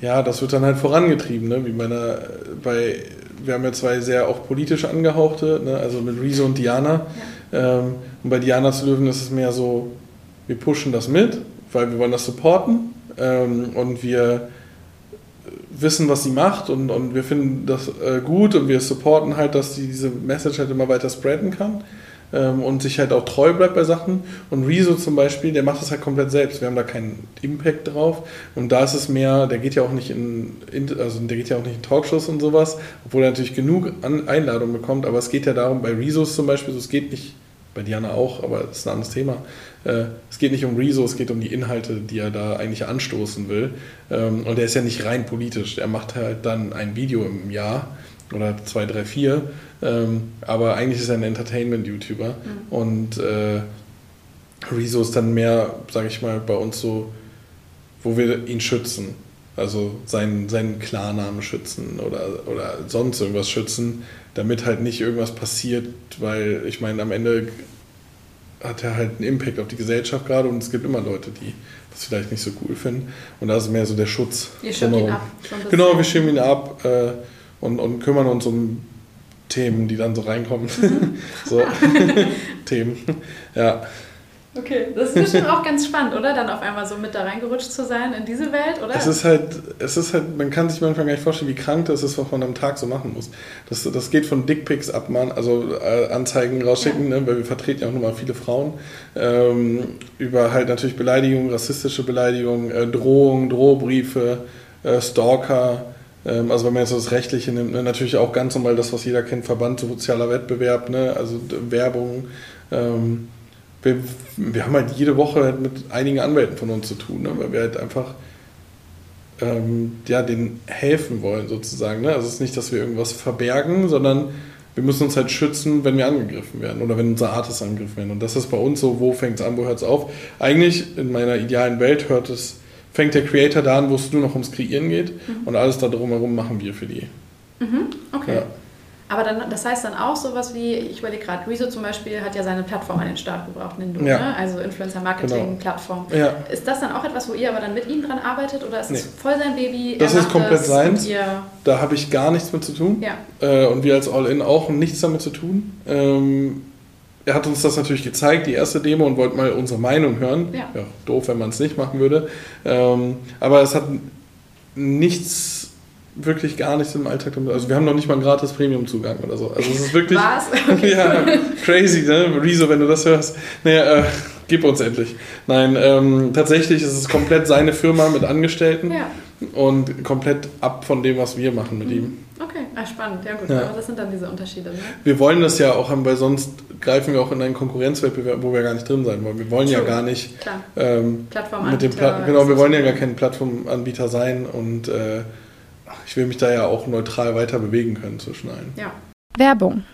ja, das wird dann halt vorangetrieben, ne? wie meiner, bei, wir haben ja zwei sehr auch politisch angehauchte, ne? also mit Rezo und Diana. Ja. Ähm, und bei Diana zu Löwen ist es mehr so, wir pushen das mit, weil wir wollen das supporten ähm, und wir wissen, was sie macht und, und wir finden das äh, gut und wir supporten halt, dass sie diese Message halt immer weiter spreaden kann. Ähm, und sich halt auch treu bleibt bei Sachen. Und Rezo zum Beispiel, der macht das halt komplett selbst. Wir haben da keinen Impact drauf. Und da ist es mehr, der geht ja auch nicht in, also der geht ja auch nicht in Talkshows und sowas, obwohl er natürlich genug An Einladungen bekommt. Aber es geht ja darum, bei Rezos zum Beispiel, so, es geht nicht, bei Diana auch, aber das ist ein anderes Thema. Äh, es geht nicht um Rezo, es geht um die Inhalte, die er da eigentlich anstoßen will. Ähm, und er ist ja nicht rein politisch. Er macht halt dann ein Video im Jahr oder zwei, drei, vier. Ähm, aber eigentlich ist er ein Entertainment-YouTuber. Mhm. Und äh, Rezo ist dann mehr, sage ich mal, bei uns so, wo wir ihn schützen. Also seinen, seinen Klarnamen schützen oder, oder sonst irgendwas schützen, damit halt nicht irgendwas passiert, weil ich meine, am Ende hat er halt einen Impact auf die Gesellschaft gerade und es gibt immer Leute, die das vielleicht nicht so cool finden. Und da ist mehr so der Schutz. Ihr schirmt ihn ab. Genau, wir schirmen ihn ab. Äh, und, und kümmern uns um Themen, die dann so reinkommen. so, Themen, ja. Okay, das ist bestimmt auch ganz spannend, oder? Dann auf einmal so mit da reingerutscht zu sein in diese Welt, oder? Es ist halt, es ist halt, man kann sich manchmal gar nicht vorstellen, wie krank das ist, was man am Tag so machen muss. Das, das geht von Dickpics ab, man, also äh, Anzeigen rausschicken, ja. ne, weil wir vertreten ja auch nochmal viele Frauen, ähm, über halt natürlich Beleidigungen, rassistische Beleidigungen, äh, Drohungen, Drohbriefe, äh, Stalker, also wenn man jetzt das Rechtliche nimmt, ne, natürlich auch ganz normal das, was jeder kennt, Verband sozialer Wettbewerb, ne, also Werbung. Ähm, wir, wir haben halt jede Woche halt mit einigen Anwälten von uns zu tun, ne, weil wir halt einfach ähm, ja, denen helfen wollen sozusagen. Ne? Also es ist nicht, dass wir irgendwas verbergen, sondern wir müssen uns halt schützen, wenn wir angegriffen werden oder wenn unser Artist angegriffen werden. Und das ist bei uns so, wo fängt es an, wo hört es auf? Eigentlich in meiner idealen Welt hört es fängt der Creator da an, wo es nur noch ums Kreieren geht mhm. und alles da drumherum machen wir für die. Mhm. Okay. Ja. Aber dann, das heißt dann auch sowas wie, ich überlege gerade, Rezo zum Beispiel hat ja seine Plattform an den Start gebracht, Nindo, ja. ne? also Influencer-Marketing-Plattform. Genau. Ja. Ist das dann auch etwas, wo ihr aber dann mit ihm dran arbeitet oder ist nee. das voll sein Baby? Das ist komplett seins. Da habe ich gar nichts mit zu tun. Ja. Äh, und wir als All-In auch nichts damit zu tun. Ähm, er hat uns das natürlich gezeigt, die erste Demo, und wollte mal unsere Meinung hören. Ja. ja doof, wenn man es nicht machen würde. Ähm, aber es hat nichts, wirklich gar nichts im Alltag damit. Also wir haben noch nicht mal einen gratis Premium-Zugang oder so. Also es ist wirklich. Was? Okay. ja, crazy, ne? Rezo, wenn du das hörst. Naja, äh, gib uns endlich. Nein, ähm, tatsächlich ist es komplett seine Firma mit Angestellten. Ja. Und komplett ab von dem, was wir machen mit mhm. ihm. Okay, ah, spannend. Ja gut, ja. aber das sind dann diese Unterschiede. Ne? Wir wollen das ja auch haben, weil sonst greifen wir auch in einen Konkurrenzwettbewerb, wo wir gar nicht drin sein wollen. Wir wollen True. ja gar nicht ähm, mit dem Pla genau, wir wollen ja gar kein Plattformanbieter sein und äh, ich will mich da ja auch neutral weiter bewegen können zwischen allen. Ja. Werbung.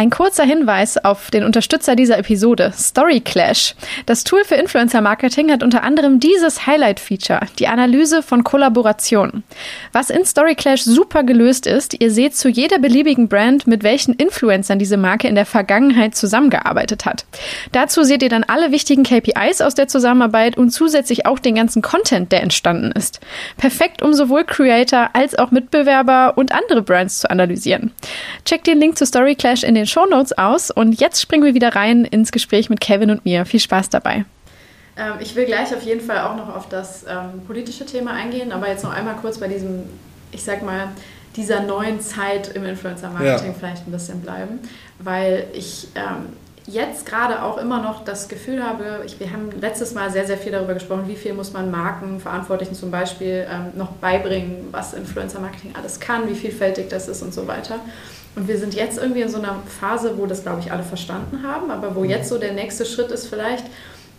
Ein kurzer Hinweis auf den Unterstützer dieser Episode, Story Clash. Das Tool für Influencer Marketing hat unter anderem dieses Highlight-Feature, die Analyse von Kollaborationen. Was in Story Clash super gelöst ist, ihr seht zu jeder beliebigen Brand, mit welchen Influencern diese Marke in der Vergangenheit zusammengearbeitet hat. Dazu seht ihr dann alle wichtigen KPIs aus der Zusammenarbeit und zusätzlich auch den ganzen Content, der entstanden ist. Perfekt, um sowohl Creator als auch Mitbewerber und andere Brands zu analysieren. Checkt den Link zu Story Clash in den Shownotes aus und jetzt springen wir wieder rein ins Gespräch mit Kevin und mir. Viel Spaß dabei. Ähm, ich will gleich auf jeden Fall auch noch auf das ähm, politische Thema eingehen, aber jetzt noch einmal kurz bei diesem, ich sag mal, dieser neuen Zeit im Influencer-Marketing ja. vielleicht ein bisschen bleiben, weil ich ähm, jetzt gerade auch immer noch das Gefühl habe, ich, wir haben letztes Mal sehr, sehr viel darüber gesprochen, wie viel muss man Markenverantwortlichen zum Beispiel ähm, noch beibringen, was Influencer-Marketing alles kann, wie vielfältig das ist und so weiter. Und wir sind jetzt irgendwie in so einer Phase, wo das, glaube ich, alle verstanden haben, aber wo jetzt so der nächste Schritt ist, vielleicht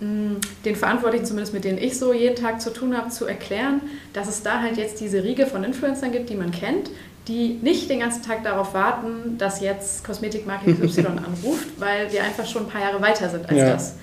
mm, den Verantwortlichen, zumindest mit denen ich so jeden Tag zu tun habe, zu erklären, dass es da halt jetzt diese Riege von Influencern gibt, die man kennt, die nicht den ganzen Tag darauf warten, dass jetzt Kosmetikmarke XY anruft, weil wir einfach schon ein paar Jahre weiter sind als ja. das.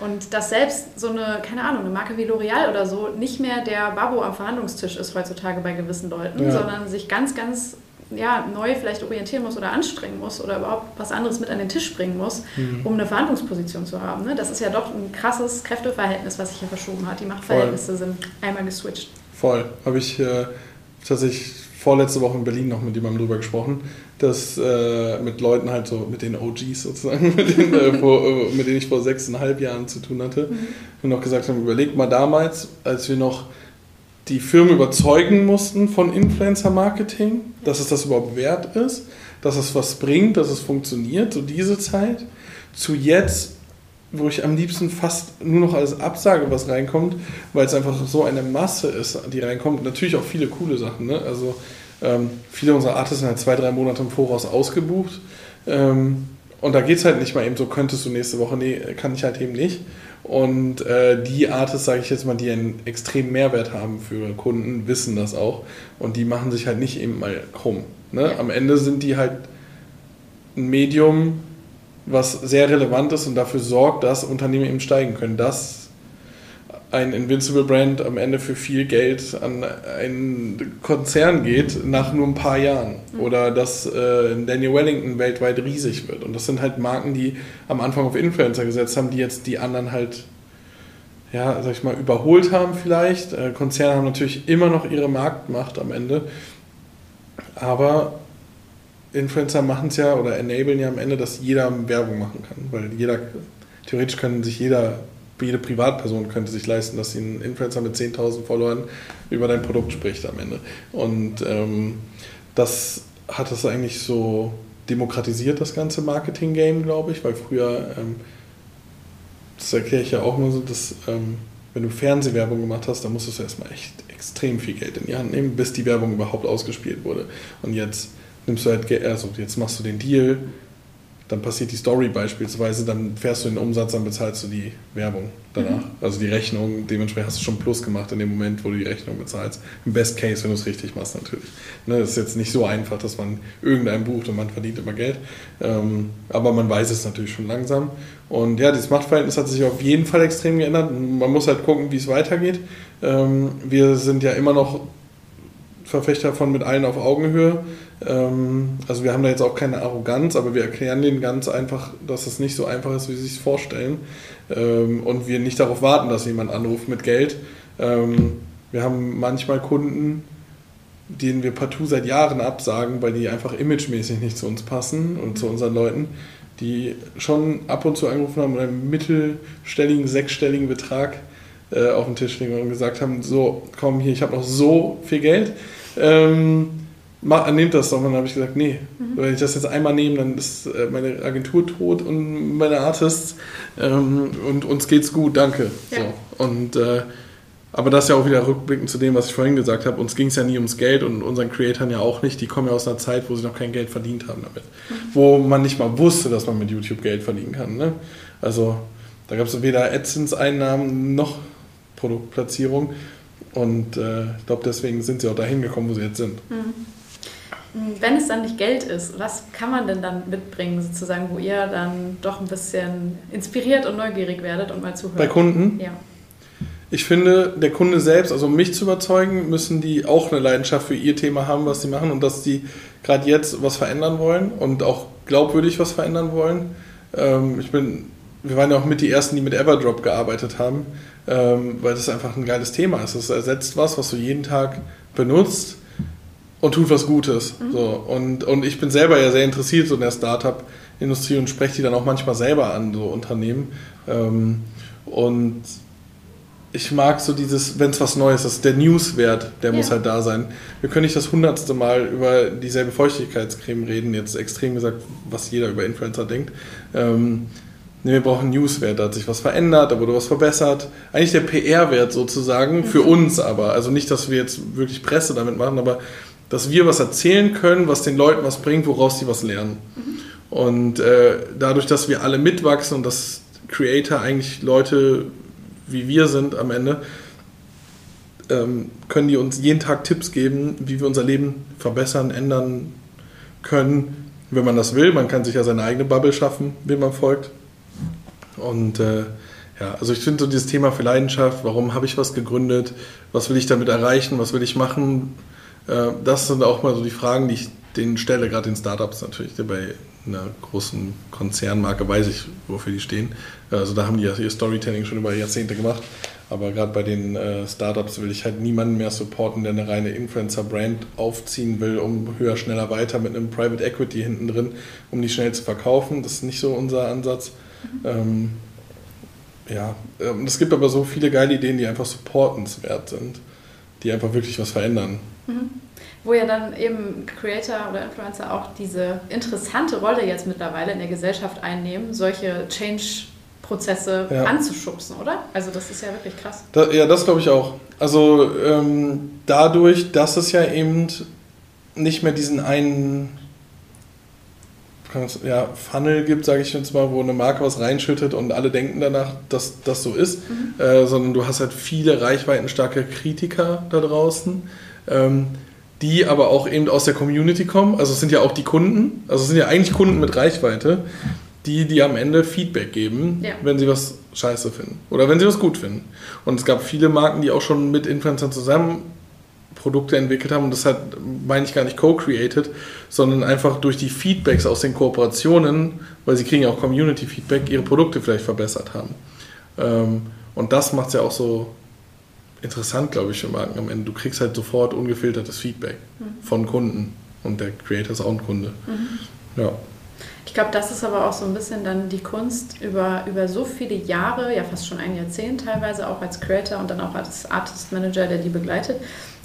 Und dass selbst so eine, keine Ahnung, eine Marke wie L'Oreal oder so nicht mehr der Babo am Verhandlungstisch ist heutzutage bei gewissen Leuten, ja. sondern sich ganz, ganz ja, neu vielleicht orientieren muss oder anstrengen muss oder überhaupt was anderes mit an den Tisch bringen muss, mhm. um eine Verhandlungsposition zu haben. Ne? Das ist ja doch ein krasses Kräfteverhältnis, was sich hier verschoben hat. Die Machtverhältnisse Voll. sind einmal geswitcht. Voll. Habe ich äh, tatsächlich vorletzte Woche in Berlin noch mit jemandem drüber gesprochen, dass äh, mit Leuten halt so, mit den OGs sozusagen, mit denen, äh, vor, äh, mit denen ich vor sechseinhalb Jahren zu tun hatte, mhm. und noch gesagt haben, überlegt mal damals, als wir noch die Firmen überzeugen mussten von Influencer-Marketing, dass es das überhaupt wert ist, dass es was bringt, dass es funktioniert, so diese Zeit, zu jetzt, wo ich am liebsten fast nur noch als Absage was reinkommt, weil es einfach so eine Masse ist, die reinkommt. Natürlich auch viele coole Sachen. Ne? Also ähm, viele unserer Artists sind halt zwei, drei Monate im Voraus ausgebucht. Ähm, und da geht es halt nicht mal eben so, könntest du nächste Woche, nee, kann ich halt eben nicht. Und äh, die Artists, sage ich jetzt mal, die einen extremen Mehrwert haben für Kunden, wissen das auch. Und die machen sich halt nicht eben mal krumm. Ne? Am Ende sind die halt ein Medium, was sehr relevant ist und dafür sorgt, dass Unternehmen eben steigen können. Dass ein Invincible Brand am Ende für viel Geld an einen Konzern geht nach nur ein paar Jahren. Mhm. Oder dass äh, Daniel Wellington weltweit riesig wird. Und das sind halt Marken, die am Anfang auf Influencer gesetzt haben, die jetzt die anderen halt, ja, sag ich mal, überholt haben vielleicht. Äh, Konzerne haben natürlich immer noch ihre Marktmacht am Ende. Aber Influencer machen es ja oder enablen ja am Ende, dass jeder Werbung machen kann. Weil jeder, theoretisch kann sich jeder jede Privatperson könnte sich leisten, dass sie ein Influencer mit 10.000 Followern über dein Produkt spricht am Ende. Und ähm, das hat das eigentlich so demokratisiert, das ganze Marketing-Game, glaube ich, weil früher, ähm, das erkläre ich ja auch immer so, dass ähm, wenn du Fernsehwerbung gemacht hast, dann musstest du erstmal echt extrem viel Geld in die Hand nehmen, bis die Werbung überhaupt ausgespielt wurde. Und jetzt nimmst du halt, also jetzt machst du den Deal, dann passiert die Story beispielsweise, dann fährst du den Umsatz, dann bezahlst du die Werbung danach. Mhm. Also die Rechnung, dementsprechend hast du schon Plus gemacht in dem Moment, wo du die Rechnung bezahlst. Im Best Case, wenn du es richtig machst natürlich. Ne, das ist jetzt nicht so einfach, dass man irgendeinen bucht und man verdient immer Geld. Ähm, aber man weiß es natürlich schon langsam. Und ja, das Machtverhältnis hat sich auf jeden Fall extrem geändert. Man muss halt gucken, wie es weitergeht. Ähm, wir sind ja immer noch Verfechter von mit allen auf Augenhöhe. Ähm, also wir haben da jetzt auch keine Arroganz, aber wir erklären denen ganz einfach, dass es nicht so einfach ist, wie sie sich vorstellen. Ähm, und wir nicht darauf warten, dass jemand anruft mit Geld. Ähm, wir haben manchmal Kunden, denen wir partout seit Jahren absagen, weil die einfach imagemäßig nicht zu uns passen und zu unseren Leuten, die schon ab und zu angerufen haben und einen mittelstelligen, sechsstelligen Betrag äh, auf den Tisch legen und gesagt haben, so, komm hier, ich habe noch so viel Geld ähm, nehmt das doch. Und dann habe ich gesagt, nee, mhm. wenn ich das jetzt einmal nehme, dann ist äh, meine Agentur tot und meine Artists ähm, und uns geht's gut, danke. Ja. So. Und äh, aber das ist ja auch wieder rückblickend zu dem, was ich vorhin gesagt habe. Uns ging es ja nie ums Geld und unseren Creatoren ja auch nicht. Die kommen ja aus einer Zeit, wo sie noch kein Geld verdient haben damit. Mhm. Wo man nicht mal wusste, dass man mit YouTube Geld verdienen kann. Ne? Also da gab es weder AdSense-Einnahmen noch Produktplatzierung. Und äh, ich glaube, deswegen sind sie auch dahin gekommen, wo sie jetzt sind. Mhm. Wenn es dann nicht Geld ist, was kann man denn dann mitbringen, sozusagen, wo ihr dann doch ein bisschen inspiriert und neugierig werdet und mal zuhört? Bei Kunden? Ja. Ich finde, der Kunde selbst, also um mich zu überzeugen, müssen die auch eine Leidenschaft für ihr Thema haben, was sie machen und dass die gerade jetzt was verändern wollen und auch glaubwürdig was verändern wollen. Ähm, ich bin, wir waren ja auch mit die Ersten, die mit Everdrop gearbeitet haben ähm, weil das einfach ein geiles Thema ist. Es ersetzt was, was du jeden Tag benutzt und tut was Gutes. Mhm. So, und, und ich bin selber ja sehr interessiert so in der Startup-Industrie und spreche die dann auch manchmal selber an, so Unternehmen. Ähm, und ich mag so dieses, wenn es was Neues ist, der Newswert, der ja. muss halt da sein. Wir können nicht das hundertste Mal über dieselbe Feuchtigkeitscreme reden, jetzt extrem gesagt, was jeder über Influencer denkt. Ähm, nee, wir brauchen Newswert, da hat sich was verändert, da wurde was verbessert. Eigentlich der PR-Wert sozusagen, für mhm. uns aber. Also nicht, dass wir jetzt wirklich Presse damit machen, aber dass wir was erzählen können, was den Leuten was bringt, woraus sie was lernen. Mhm. Und äh, dadurch, dass wir alle mitwachsen und dass Creator eigentlich Leute wie wir sind am Ende, ähm, können die uns jeden Tag Tipps geben, wie wir unser Leben verbessern, ändern können, wenn man das will. Man kann sich ja seine eigene Bubble schaffen, wie man folgt. Und äh, ja, also ich finde so dieses Thema für Leidenschaft, warum habe ich was gegründet, was will ich damit erreichen, was will ich machen, das sind auch mal so die Fragen, die ich denen stelle, gerade in Startups natürlich. Bei einer großen Konzernmarke weiß ich, wofür die stehen. Also da haben die ja ihr Storytelling schon über Jahrzehnte gemacht. Aber gerade bei den äh, Startups will ich halt niemanden mehr supporten, der eine reine Influencer-Brand aufziehen will, um höher, schneller, weiter mit einem Private Equity hinten drin, um die schnell zu verkaufen. Das ist nicht so unser Ansatz. Ähm, ja, ähm, es gibt aber so viele geile Ideen, die einfach supportenswert sind, die einfach wirklich was verändern. Mhm. Wo ja dann eben Creator oder Influencer auch diese interessante Rolle jetzt mittlerweile in der Gesellschaft einnehmen, solche Change-Prozesse ja. anzuschubsen, oder? Also das ist ja wirklich krass. Da, ja, das glaube ich auch. Also ähm, dadurch, dass es ja eben nicht mehr diesen einen ja, Funnel gibt, sage ich jetzt mal, wo eine Marke was reinschüttet und alle denken danach, dass das so ist, mhm. äh, sondern du hast halt viele reichweitenstarke Kritiker da draußen, ähm, die aber auch eben aus der Community kommen. Also es sind ja auch die Kunden, also es sind ja eigentlich Kunden mit Reichweite, die, die am Ende Feedback geben, ja. wenn sie was scheiße finden oder wenn sie was gut finden. Und es gab viele Marken, die auch schon mit Influencern zusammen Produkte entwickelt haben und das hat, meine ich gar nicht co-created, sondern einfach durch die Feedbacks aus den Kooperationen, weil sie kriegen ja auch Community-Feedback, ihre Produkte vielleicht verbessert haben. Ähm, und das macht es ja auch so interessant, glaube ich, für Marken am Ende. Du kriegst halt sofort ungefiltertes Feedback mhm. von Kunden und der Creator ist auch ein Kunde. Mhm. Ja. Ich glaube, das ist aber auch so ein bisschen dann die Kunst über, über so viele Jahre, ja fast schon ein Jahrzehnt teilweise, auch als Creator und dann auch als Artist Manager, der die begleitet,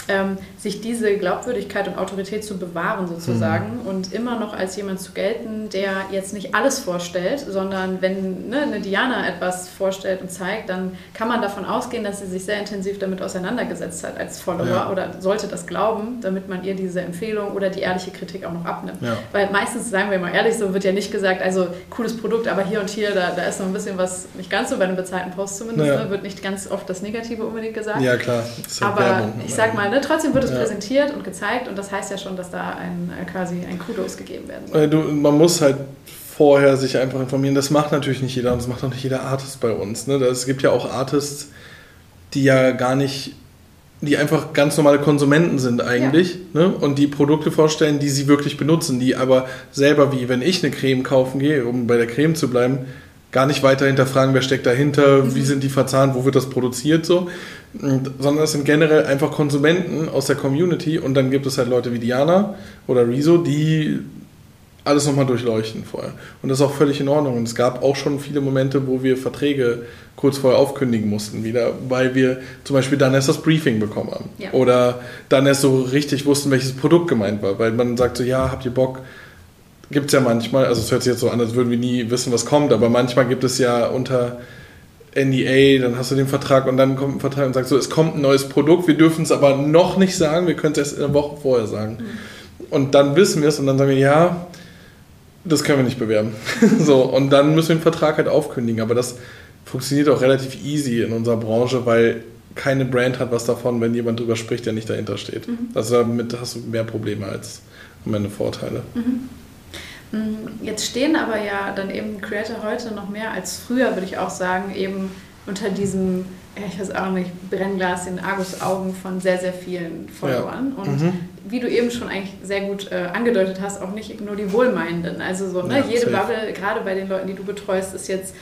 ähm, sich diese Glaubwürdigkeit und Autorität zu bewahren sozusagen mhm. und immer noch als jemand zu gelten, der jetzt nicht alles vorstellt, sondern wenn ne, eine Diana etwas vorstellt und zeigt, dann kann man davon ausgehen, dass sie sich sehr intensiv damit auseinandergesetzt hat als Follower ja. oder sollte das glauben, damit man ihr diese Empfehlung oder die ehrliche Kritik auch noch abnimmt. Ja. Weil meistens, sagen wir mal ehrlich, so wird ja nicht gesagt, also cooles Produkt, aber hier und hier, da, da ist noch ein bisschen was nicht ganz so bei einem bezahlten Post zumindest, ja. ne, wird nicht ganz oft das Negative unbedingt gesagt. Ja, klar. Aber Werbung, ich sag mal, ne, ne? Trotzdem wird es ja. präsentiert und gezeigt und das heißt ja schon, dass da ein, äh, quasi ein Kudos gegeben werden soll. Äh, du, man muss halt vorher sich einfach informieren. Das macht natürlich nicht jeder und das macht auch nicht jeder Artist bei uns. Ne? Es gibt ja auch Artists, die ja gar nicht, die einfach ganz normale Konsumenten sind eigentlich ja. ne? und die Produkte vorstellen, die sie wirklich benutzen, die aber selber, wie wenn ich eine Creme kaufen gehe, um bei der Creme zu bleiben, gar nicht weiter hinterfragen, wer steckt dahinter, mhm. wie sind die verzahnt, wo wird das produziert, so, sondern es sind generell einfach Konsumenten aus der Community und dann gibt es halt Leute wie Diana oder Rezo, die alles nochmal durchleuchten vorher. Und das ist auch völlig in Ordnung. Und es gab auch schon viele Momente, wo wir Verträge kurz vorher aufkündigen mussten, wieder, weil wir zum Beispiel dann erst das Briefing bekommen haben. Ja. Oder dann erst so richtig wussten, welches Produkt gemeint war. Weil man sagt so, ja, habt ihr Bock, gibt es ja manchmal, also es hört sich jetzt so an, als würden wir nie wissen, was kommt, aber manchmal gibt es ja unter NDA, dann hast du den Vertrag und dann kommt ein Vertrag und sagt so, es kommt ein neues Produkt, wir dürfen es aber noch nicht sagen, wir können es erst eine Woche vorher sagen. Mhm. Und dann wissen wir es und dann sagen wir, ja, das können wir nicht bewerben. so, und dann müssen wir den Vertrag halt aufkündigen, aber das funktioniert auch relativ easy in unserer Branche, weil keine Brand hat was davon, wenn jemand drüber spricht, der nicht dahinter steht. Mhm. Also damit hast du mehr Probleme als am Ende Vorteile. Mhm. Jetzt stehen aber ja dann eben Creator heute noch mehr als früher, würde ich auch sagen, eben unter diesem, ich weiß auch nicht, Brennglas in Argus-Augen von sehr, sehr vielen Followern. Ja. Und mhm. wie du eben schon eigentlich sehr gut äh, angedeutet hast, auch nicht nur die Wohlmeinenden. Also so, ne, ja, jede safe. Bubble, gerade bei den Leuten, die du betreust, ist jetzt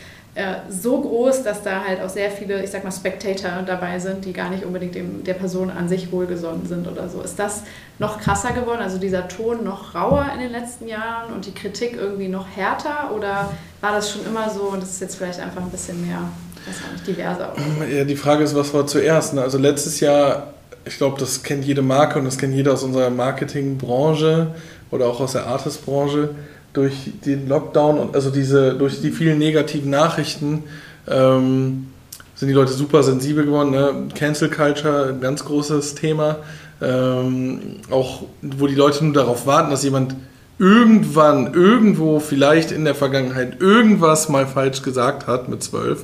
so groß, dass da halt auch sehr viele, ich sag mal, Spectator dabei sind, die gar nicht unbedingt dem, der Person an sich wohlgesonnen sind oder so. Ist das noch krasser geworden, also dieser Ton noch rauer in den letzten Jahren und die Kritik irgendwie noch härter oder war das schon immer so und es ist jetzt vielleicht einfach ein bisschen mehr, weiß nicht, diverser? Ja, die Frage ist, was war zuerst? Ne? Also letztes Jahr, ich glaube, das kennt jede Marke und das kennt jeder aus unserer Marketingbranche oder auch aus der Artistbranche durch den Lockdown und also diese, durch die vielen negativen Nachrichten ähm, sind die Leute super sensibel geworden. Ne? Cancel Culture, ein ganz großes Thema. Ähm, auch wo die Leute nur darauf warten, dass jemand irgendwann, irgendwo, vielleicht in der Vergangenheit irgendwas mal falsch gesagt hat mit zwölf,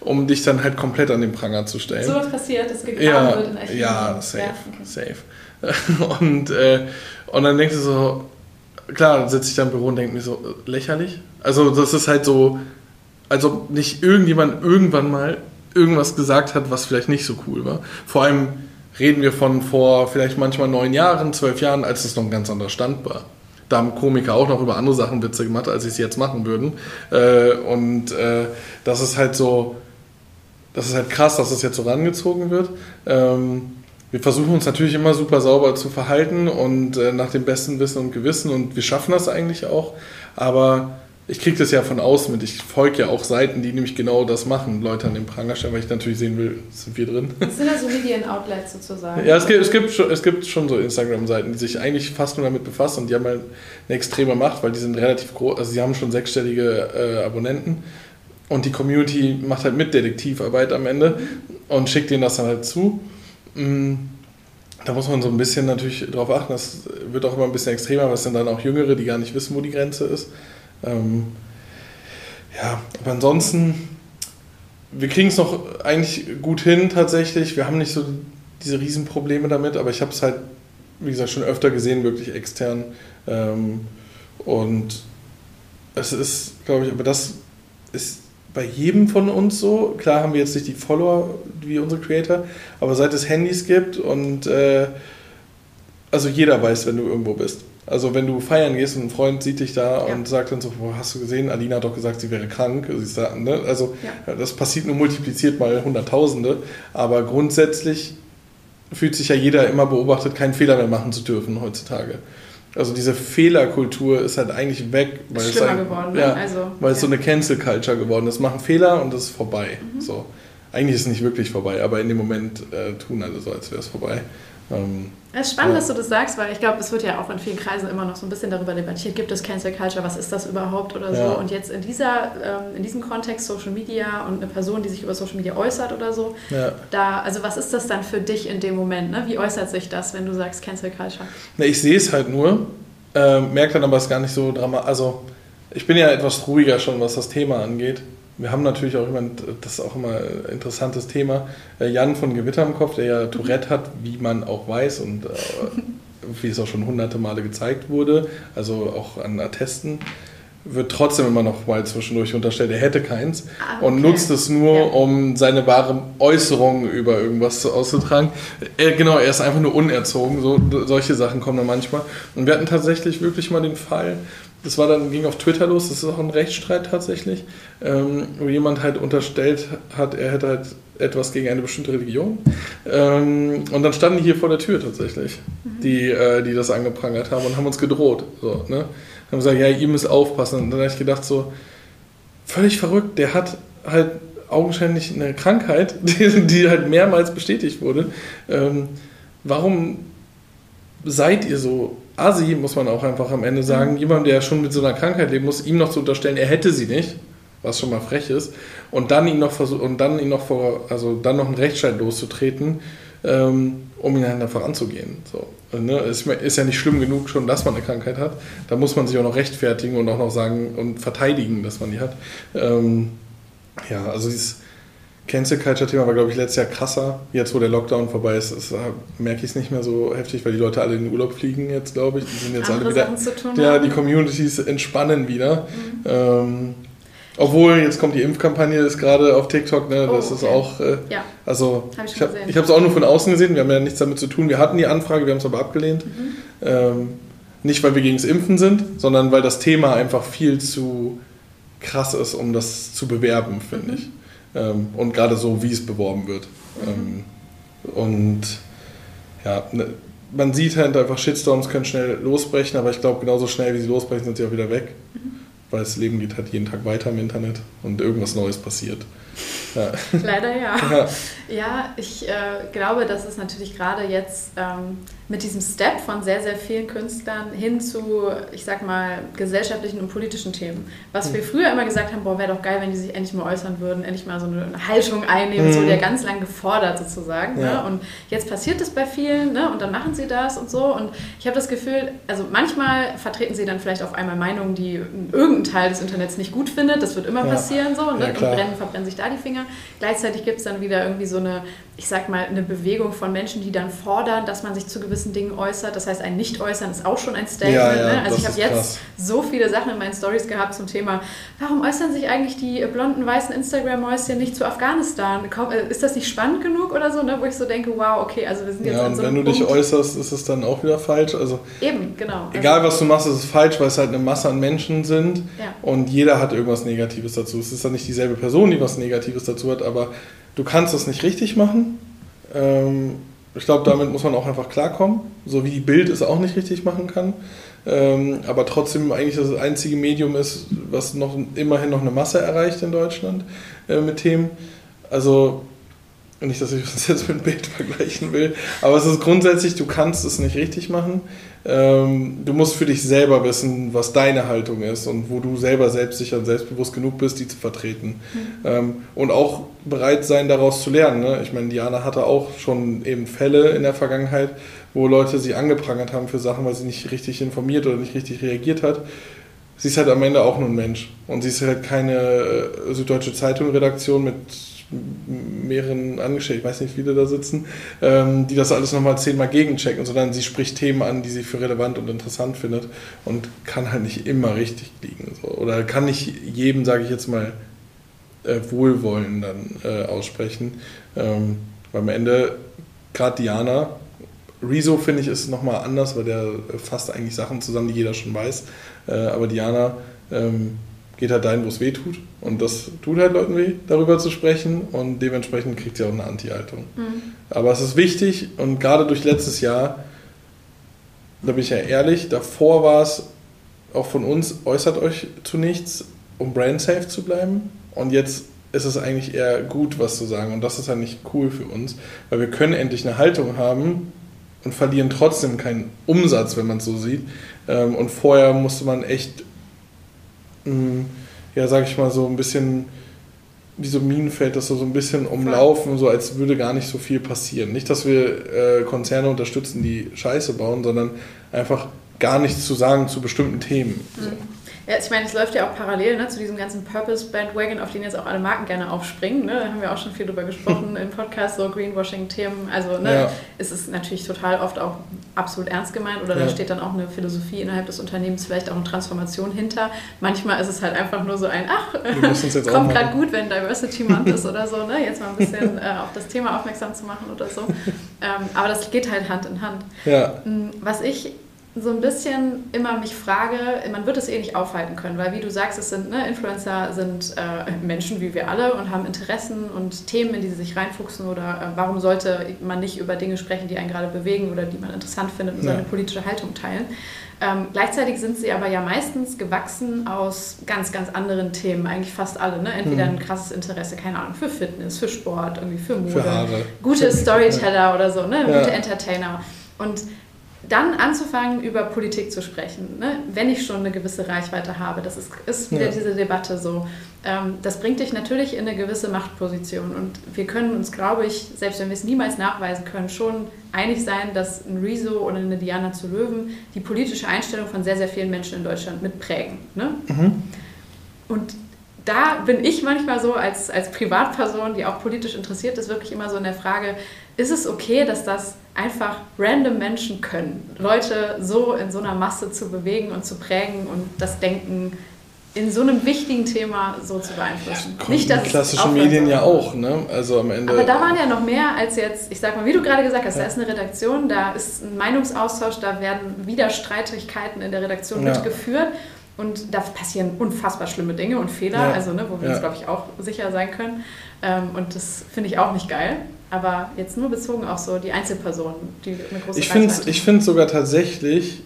um dich dann halt komplett an den Pranger zu stellen. So was passiert, das gegraben ja, wird in echt. Ja, safe, ja, okay. safe. und, äh, und dann denkst du so, klar, sitze ich da im Büro und denke mir so, äh, lächerlich. Also das ist halt so, als ob nicht irgendjemand irgendwann mal irgendwas gesagt hat, was vielleicht nicht so cool war. Vor allem reden wir von vor vielleicht manchmal neun Jahren, zwölf Jahren, als es noch ein ganz anderer Stand war. Da haben Komiker auch noch über andere Sachen Witze gemacht, als sie es jetzt machen würden. Äh, und äh, das ist halt so, das ist halt krass, dass es das jetzt so rangezogen wird. Ähm, wir versuchen uns natürlich immer super sauber zu verhalten und äh, nach dem besten Wissen und Gewissen und wir schaffen das eigentlich auch. Aber ich kriege das ja von außen mit. Ich folge ja auch Seiten, die nämlich genau das machen, Leute an den Pranger stellen, weil ich natürlich sehen will, sind wir drin. Das sind ja so Medien-Outlets sozusagen. Ja, es gibt, es gibt, schon, es gibt schon so Instagram-Seiten, die sich eigentlich fast nur damit befassen und die haben halt eine extreme Macht, weil die sind relativ groß, also sie haben schon sechsstellige äh, Abonnenten und die Community macht halt mit Detektivarbeit am Ende und schickt denen das dann halt zu. Mm, da muss man so ein bisschen natürlich drauf achten, das wird auch immer ein bisschen extremer, weil es sind dann auch Jüngere, die gar nicht wissen, wo die Grenze ist. Ähm, ja, aber ansonsten, wir kriegen es noch eigentlich gut hin tatsächlich. Wir haben nicht so diese Riesenprobleme damit, aber ich habe es halt, wie gesagt, schon öfter gesehen, wirklich extern. Ähm, und es ist, glaube ich, aber das ist bei jedem von uns so. Klar haben wir jetzt nicht die Follower wie unsere Creator, aber seit es Handys gibt und äh, also jeder weiß, wenn du irgendwo bist. Also wenn du feiern gehst und ein Freund sieht dich da ja. und sagt dann so, wo hast du gesehen, Alina hat doch gesagt, sie wäre krank. Da, ne? Also ja. das passiert nur multipliziert mal Hunderttausende. Aber grundsätzlich fühlt sich ja jeder immer beobachtet, keinen Fehler mehr machen zu dürfen heutzutage. Also diese Fehlerkultur ist halt eigentlich weg, weil ist es geworden, ne? ja, also, weil es so eine Cancel Culture geworden ist. Machen Fehler und das ist vorbei. Mhm. So. Eigentlich ist es nicht wirklich vorbei, aber in dem Moment äh, tun alle so, als wäre es vorbei. Ähm, es ist spannend, ja. dass du das sagst, weil ich glaube, es wird ja auch in vielen Kreisen immer noch so ein bisschen darüber debattiert, gibt es Cancel Culture, was ist das überhaupt oder so. Ja. Und jetzt in, dieser, ähm, in diesem Kontext Social Media und eine Person, die sich über Social Media äußert oder so, ja. da, also was ist das dann für dich in dem Moment? Ne? Wie äußert sich das, wenn du sagst Cancel Culture? Na, ich sehe es halt nur, äh, merke dann aber es gar nicht so dramatisch. Also ich bin ja etwas ruhiger schon, was das Thema angeht. Wir haben natürlich auch jemand, das ist auch immer ein interessantes Thema, äh, Jan von Gewitter im Kopf, der ja Tourette hat, wie man auch weiß und äh, wie es auch schon hunderte Male gezeigt wurde, also auch an Attesten, wird trotzdem immer noch mal zwischendurch unterstellt, er hätte keins ah, okay. und nutzt es nur, ja. um seine wahre Äußerung über irgendwas auszutragen. Er, genau, er ist einfach nur unerzogen, so, solche Sachen kommen dann manchmal. Und wir hatten tatsächlich wirklich mal den Fall, das war dann, ging auf Twitter los, das ist auch ein Rechtsstreit tatsächlich, ähm, wo jemand halt unterstellt hat, er hätte halt etwas gegen eine bestimmte Religion. Ähm, und dann standen die hier vor der Tür tatsächlich, mhm. die, äh, die das angeprangert haben und haben uns gedroht. So, ne? Haben gesagt, ja, ihr müsst aufpassen. Und dann habe ich gedacht, so, völlig verrückt, der hat halt augenscheinlich eine Krankheit, die, die halt mehrmals bestätigt wurde. Ähm, warum seid ihr so Asi, muss man auch einfach am Ende sagen, mhm. jemand, der schon mit so einer Krankheit leben muss, ihm noch zu unterstellen, er hätte sie nicht, was schon mal frech ist, und dann ihn noch versuch, und dann ihn noch vor, also dann noch einen Rechtsstreit loszutreten, ähm, um ihn dann einfach anzugehen. So. Ne? Ist, ist ja nicht schlimm genug schon, dass man eine Krankheit hat. Da muss man sich auch noch rechtfertigen und auch noch sagen und verteidigen, dass man die hat. Ähm, ja, also dieses Cancel Culture Thema war, glaube ich, letztes Jahr krasser. Jetzt, wo der Lockdown vorbei ist, ist merke ich es nicht mehr so heftig, weil die Leute alle in den Urlaub fliegen jetzt, glaube ich. Die sind jetzt Andere alle wieder. Tun, ja, die Communities entspannen wieder. Mhm. Ähm, obwohl, jetzt kommt die Impfkampagne, ist gerade auf TikTok, ne? das oh, okay. ist auch. Äh, ja. Also, hab ich, ich habe es auch nur von außen gesehen, wir haben ja nichts damit zu tun. Wir hatten die Anfrage, wir haben es aber abgelehnt. Mhm. Ähm, nicht, weil wir gegen das Impfen sind, sondern weil das Thema einfach viel zu krass ist, um das zu bewerben, finde mhm. ich. Ähm, und gerade so, wie es beworben wird. Mhm. Ähm, und ja, ne, man sieht halt einfach, Shitstorms können schnell losbrechen, aber ich glaube, genauso schnell wie sie losbrechen, sind sie auch wieder weg. Mhm. Weil das Leben geht halt jeden Tag weiter im Internet und irgendwas Neues passiert. Ja. Leider ja. Ja, ja ich äh, glaube, dass es natürlich gerade jetzt ähm, mit diesem Step von sehr, sehr vielen Künstlern hin zu, ich sag mal, gesellschaftlichen und politischen Themen. Was mhm. wir früher immer gesagt haben, boah, wäre doch geil, wenn die sich endlich mal äußern würden, endlich mal so eine Haltung einnehmen, mhm. so der ganz lang gefordert sozusagen. Ne? Ja. Ne? Und jetzt passiert es bei vielen ne? und dann machen sie das und so. Und ich habe das Gefühl, also manchmal vertreten sie dann vielleicht auf einmal Meinungen, die irgendein Teil des Internets nicht gut findet. Das wird immer ja. passieren so. Ne? Ja, und brennen, verbrennen sich da die Finger. Gleichzeitig gibt es dann wieder irgendwie so eine, ich sag mal, eine Bewegung von Menschen, die dann fordern, dass man sich zu gewissen Dingen äußert. Das heißt, ein Nicht-Äußern ist auch schon ein Statement. Ja, ja, ne? Also ich habe jetzt krass. so viele Sachen in meinen Stories gehabt zum Thema, warum äußern sich eigentlich die blonden, weißen Instagram-Mäuschen nicht zu Afghanistan? Äh, ist das nicht spannend genug oder so? Ne? Wo ich so denke, wow, okay, also wir sind jetzt ja, an so einem wenn du dich äußerst, ist es dann auch wieder falsch. Also Eben, genau. Egal, also, was du machst, ist es falsch, weil es halt eine Masse an Menschen sind ja. und jeder hat irgendwas Negatives dazu. Es ist dann nicht dieselbe Person, die was Negatives dazu hat, aber du kannst es nicht richtig machen. Ähm, ich glaube, damit muss man auch einfach klarkommen, so wie die Bild es auch nicht richtig machen kann. ähm, aber trotzdem eigentlich das einzige Medium ist, was noch immerhin noch eine Masse erreicht in Deutschland äh, mit Themen. Also nicht, dass ich das jetzt mit Bild vergleichen will, aber es ist grundsätzlich, du kannst es nicht richtig machen. Ähm, du musst für dich selber wissen, was deine Haltung ist und wo du selber selbstsicher und selbstbewusst genug bist, die zu vertreten. Mhm. Ähm, und auch bereit sein, daraus zu lernen. Ne? Ich meine, Diana hatte auch schon eben Fälle in der Vergangenheit, wo Leute sie angeprangert haben für Sachen, weil sie nicht richtig informiert oder nicht richtig reagiert hat. Sie ist halt am Ende auch nur ein Mensch. Und sie ist halt keine äh, Süddeutsche Zeitung-Redaktion mit mehreren Angestellten, ich weiß nicht, wie viele da sitzen, ähm, die das alles nochmal zehnmal gegenchecken, sondern sie spricht Themen an, die sie für relevant und interessant findet und kann halt nicht immer richtig liegen. So. Oder kann nicht jedem, sage ich jetzt mal, äh, Wohlwollen dann äh, aussprechen. Ähm, weil am Ende, gerade Diana, Rezo finde ich ist nochmal anders, weil der fasst eigentlich Sachen zusammen, die jeder schon weiß. Äh, aber Diana ähm, geht halt dahin, wo es weh tut. Und das tut halt Leuten weh, darüber zu sprechen. Und dementsprechend kriegt sie auch eine Anti-Haltung. Mhm. Aber es ist wichtig und gerade durch letztes Jahr, da bin ich ja ehrlich, davor war es auch von uns, äußert euch zu nichts, um brand safe zu bleiben. Und jetzt ist es eigentlich eher gut, was zu sagen. Und das ist halt nicht cool für uns, weil wir können endlich eine Haltung haben und verlieren trotzdem keinen Umsatz, wenn man es so sieht. Ähm, und vorher musste man echt ja, sag ich mal, so ein bisschen wie so Minenfeld, das so, ein bisschen umlaufen, so als würde gar nicht so viel passieren. Nicht, dass wir äh, Konzerne unterstützen, die Scheiße bauen, sondern einfach gar nichts zu sagen zu bestimmten Themen. So. Mhm. Ja, ich meine, es läuft ja auch parallel ne, zu diesem ganzen Purpose-Bandwagon, auf den jetzt auch alle Marken gerne aufspringen. Ne? Da haben wir auch schon viel drüber gesprochen im Podcast, so Greenwashing-Themen. Also ne, ja. es ist natürlich total oft auch absolut ernst gemeint oder ja. da steht dann auch eine Philosophie innerhalb des Unternehmens, vielleicht auch eine Transformation hinter. Manchmal ist es halt einfach nur so ein, ach, kommt gerade gut, wenn Diversity Month ist oder so, ne? jetzt mal ein bisschen äh, auf das Thema aufmerksam zu machen oder so. Ähm, aber das geht halt Hand in Hand. Ja. Mm, was ich so ein bisschen immer mich frage, man wird es eh nicht aufhalten können, weil wie du sagst, es sind ne, Influencer sind äh, Menschen wie wir alle und haben Interessen und Themen, in die sie sich reinfuchsen oder äh, warum sollte man nicht über Dinge sprechen, die einen gerade bewegen oder die man interessant findet und ja. seine politische Haltung teilen. Ähm, gleichzeitig sind sie aber ja meistens gewachsen aus ganz, ganz anderen Themen, eigentlich fast alle. Ne? Entweder hm. ein krasses Interesse, keine Ahnung, für Fitness, für Sport, irgendwie für Mode, für gute Storyteller oder so, ne? Ja. gute Entertainer. Und dann anzufangen, über Politik zu sprechen, ne? wenn ich schon eine gewisse Reichweite habe. Das ist, ist wieder ja. diese Debatte so. Ähm, das bringt dich natürlich in eine gewisse Machtposition. Und wir können uns, glaube ich, selbst wenn wir es niemals nachweisen können, schon einig sein, dass ein Rezo oder eine Diana zu Löwen die politische Einstellung von sehr, sehr vielen Menschen in Deutschland mitprägen. Ne? Mhm. Und da bin ich manchmal so als, als Privatperson, die auch politisch interessiert ist, wirklich immer so in der Frage, ist es okay, dass das einfach random Menschen können, Leute so in so einer Masse zu bewegen und zu prägen und das Denken in so einem wichtigen Thema so zu beeinflussen. Ja, Nicht dass klassische Medien ja auch, ne? Also am Ende. Aber da waren ja noch mehr als jetzt, ich sag mal, wie du gerade gesagt hast, ja. da ist eine Redaktion, da ist ein Meinungsaustausch, da werden Widerstreitigkeiten in der Redaktion ja. mitgeführt und da passieren unfassbar schlimme Dinge und Fehler, ja. also ne, wo wir uns, glaube ich, auch sicher sein können. Ähm, und das finde ich auch nicht geil. Aber jetzt nur bezogen auf so die Einzelpersonen, die eine große Ich finde Ich finde sogar tatsächlich,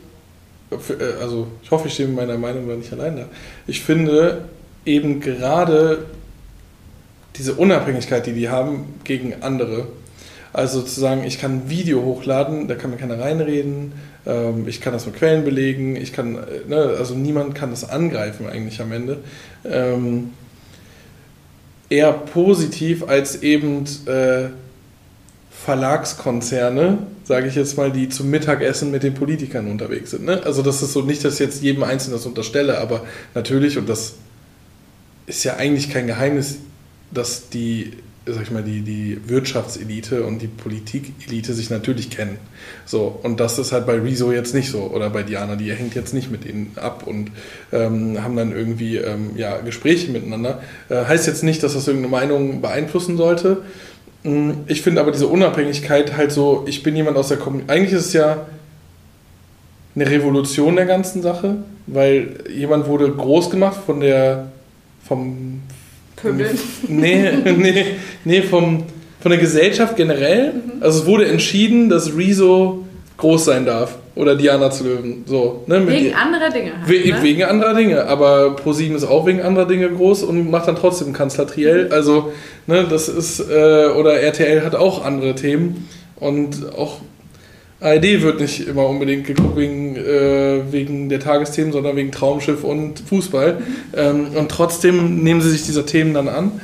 äh, also ich hoffe, ich stehe mit meiner Meinung da nicht allein da. Ich finde eben gerade diese Unabhängigkeit, die die haben gegen andere, also sozusagen, ich kann ein Video hochladen, da kann mir keiner reinreden, ähm, ich kann das mit Quellen belegen, ich kann, äh, ne, also niemand kann das angreifen eigentlich am Ende. Ähm, eher positiv als eben äh, Verlagskonzerne, sage ich jetzt mal, die zum Mittagessen mit den Politikern unterwegs sind. Ne? Also das ist so nicht, dass ich jetzt jedem Einzelnen das unterstelle, aber natürlich, und das ist ja eigentlich kein Geheimnis, dass die sag ich mal, die, die Wirtschaftselite und die Politikelite sich natürlich kennen. So, und das ist halt bei Rezo jetzt nicht so. Oder bei Diana, die hängt jetzt nicht mit ihnen ab und ähm, haben dann irgendwie ähm, ja, Gespräche miteinander. Äh, heißt jetzt nicht, dass das irgendeine Meinung beeinflussen sollte. Hm, ich finde aber diese Unabhängigkeit halt so, ich bin jemand aus der Kommunikation. Eigentlich ist es ja eine Revolution der ganzen Sache, weil jemand wurde groß gemacht von der vom Pöbeln? Nee, nee, nee vom, von der Gesellschaft generell. Mhm. Also es wurde entschieden, dass Rezo groß sein darf. Oder Diana zu Löwen. So, ne, wegen anderer Dinge. Halt, we ne? Wegen anderer Dinge. Aber ProSieben ist auch wegen anderer Dinge groß und macht dann trotzdem Kanzler Triell. Mhm. Also, ne, das ist, äh, oder RTL hat auch andere Themen. Und auch ARD wird nicht immer unbedingt geguckt wegen, äh, wegen der Tagesthemen, sondern wegen Traumschiff und Fußball. Mhm. Ähm, und trotzdem nehmen sie sich dieser Themen dann an.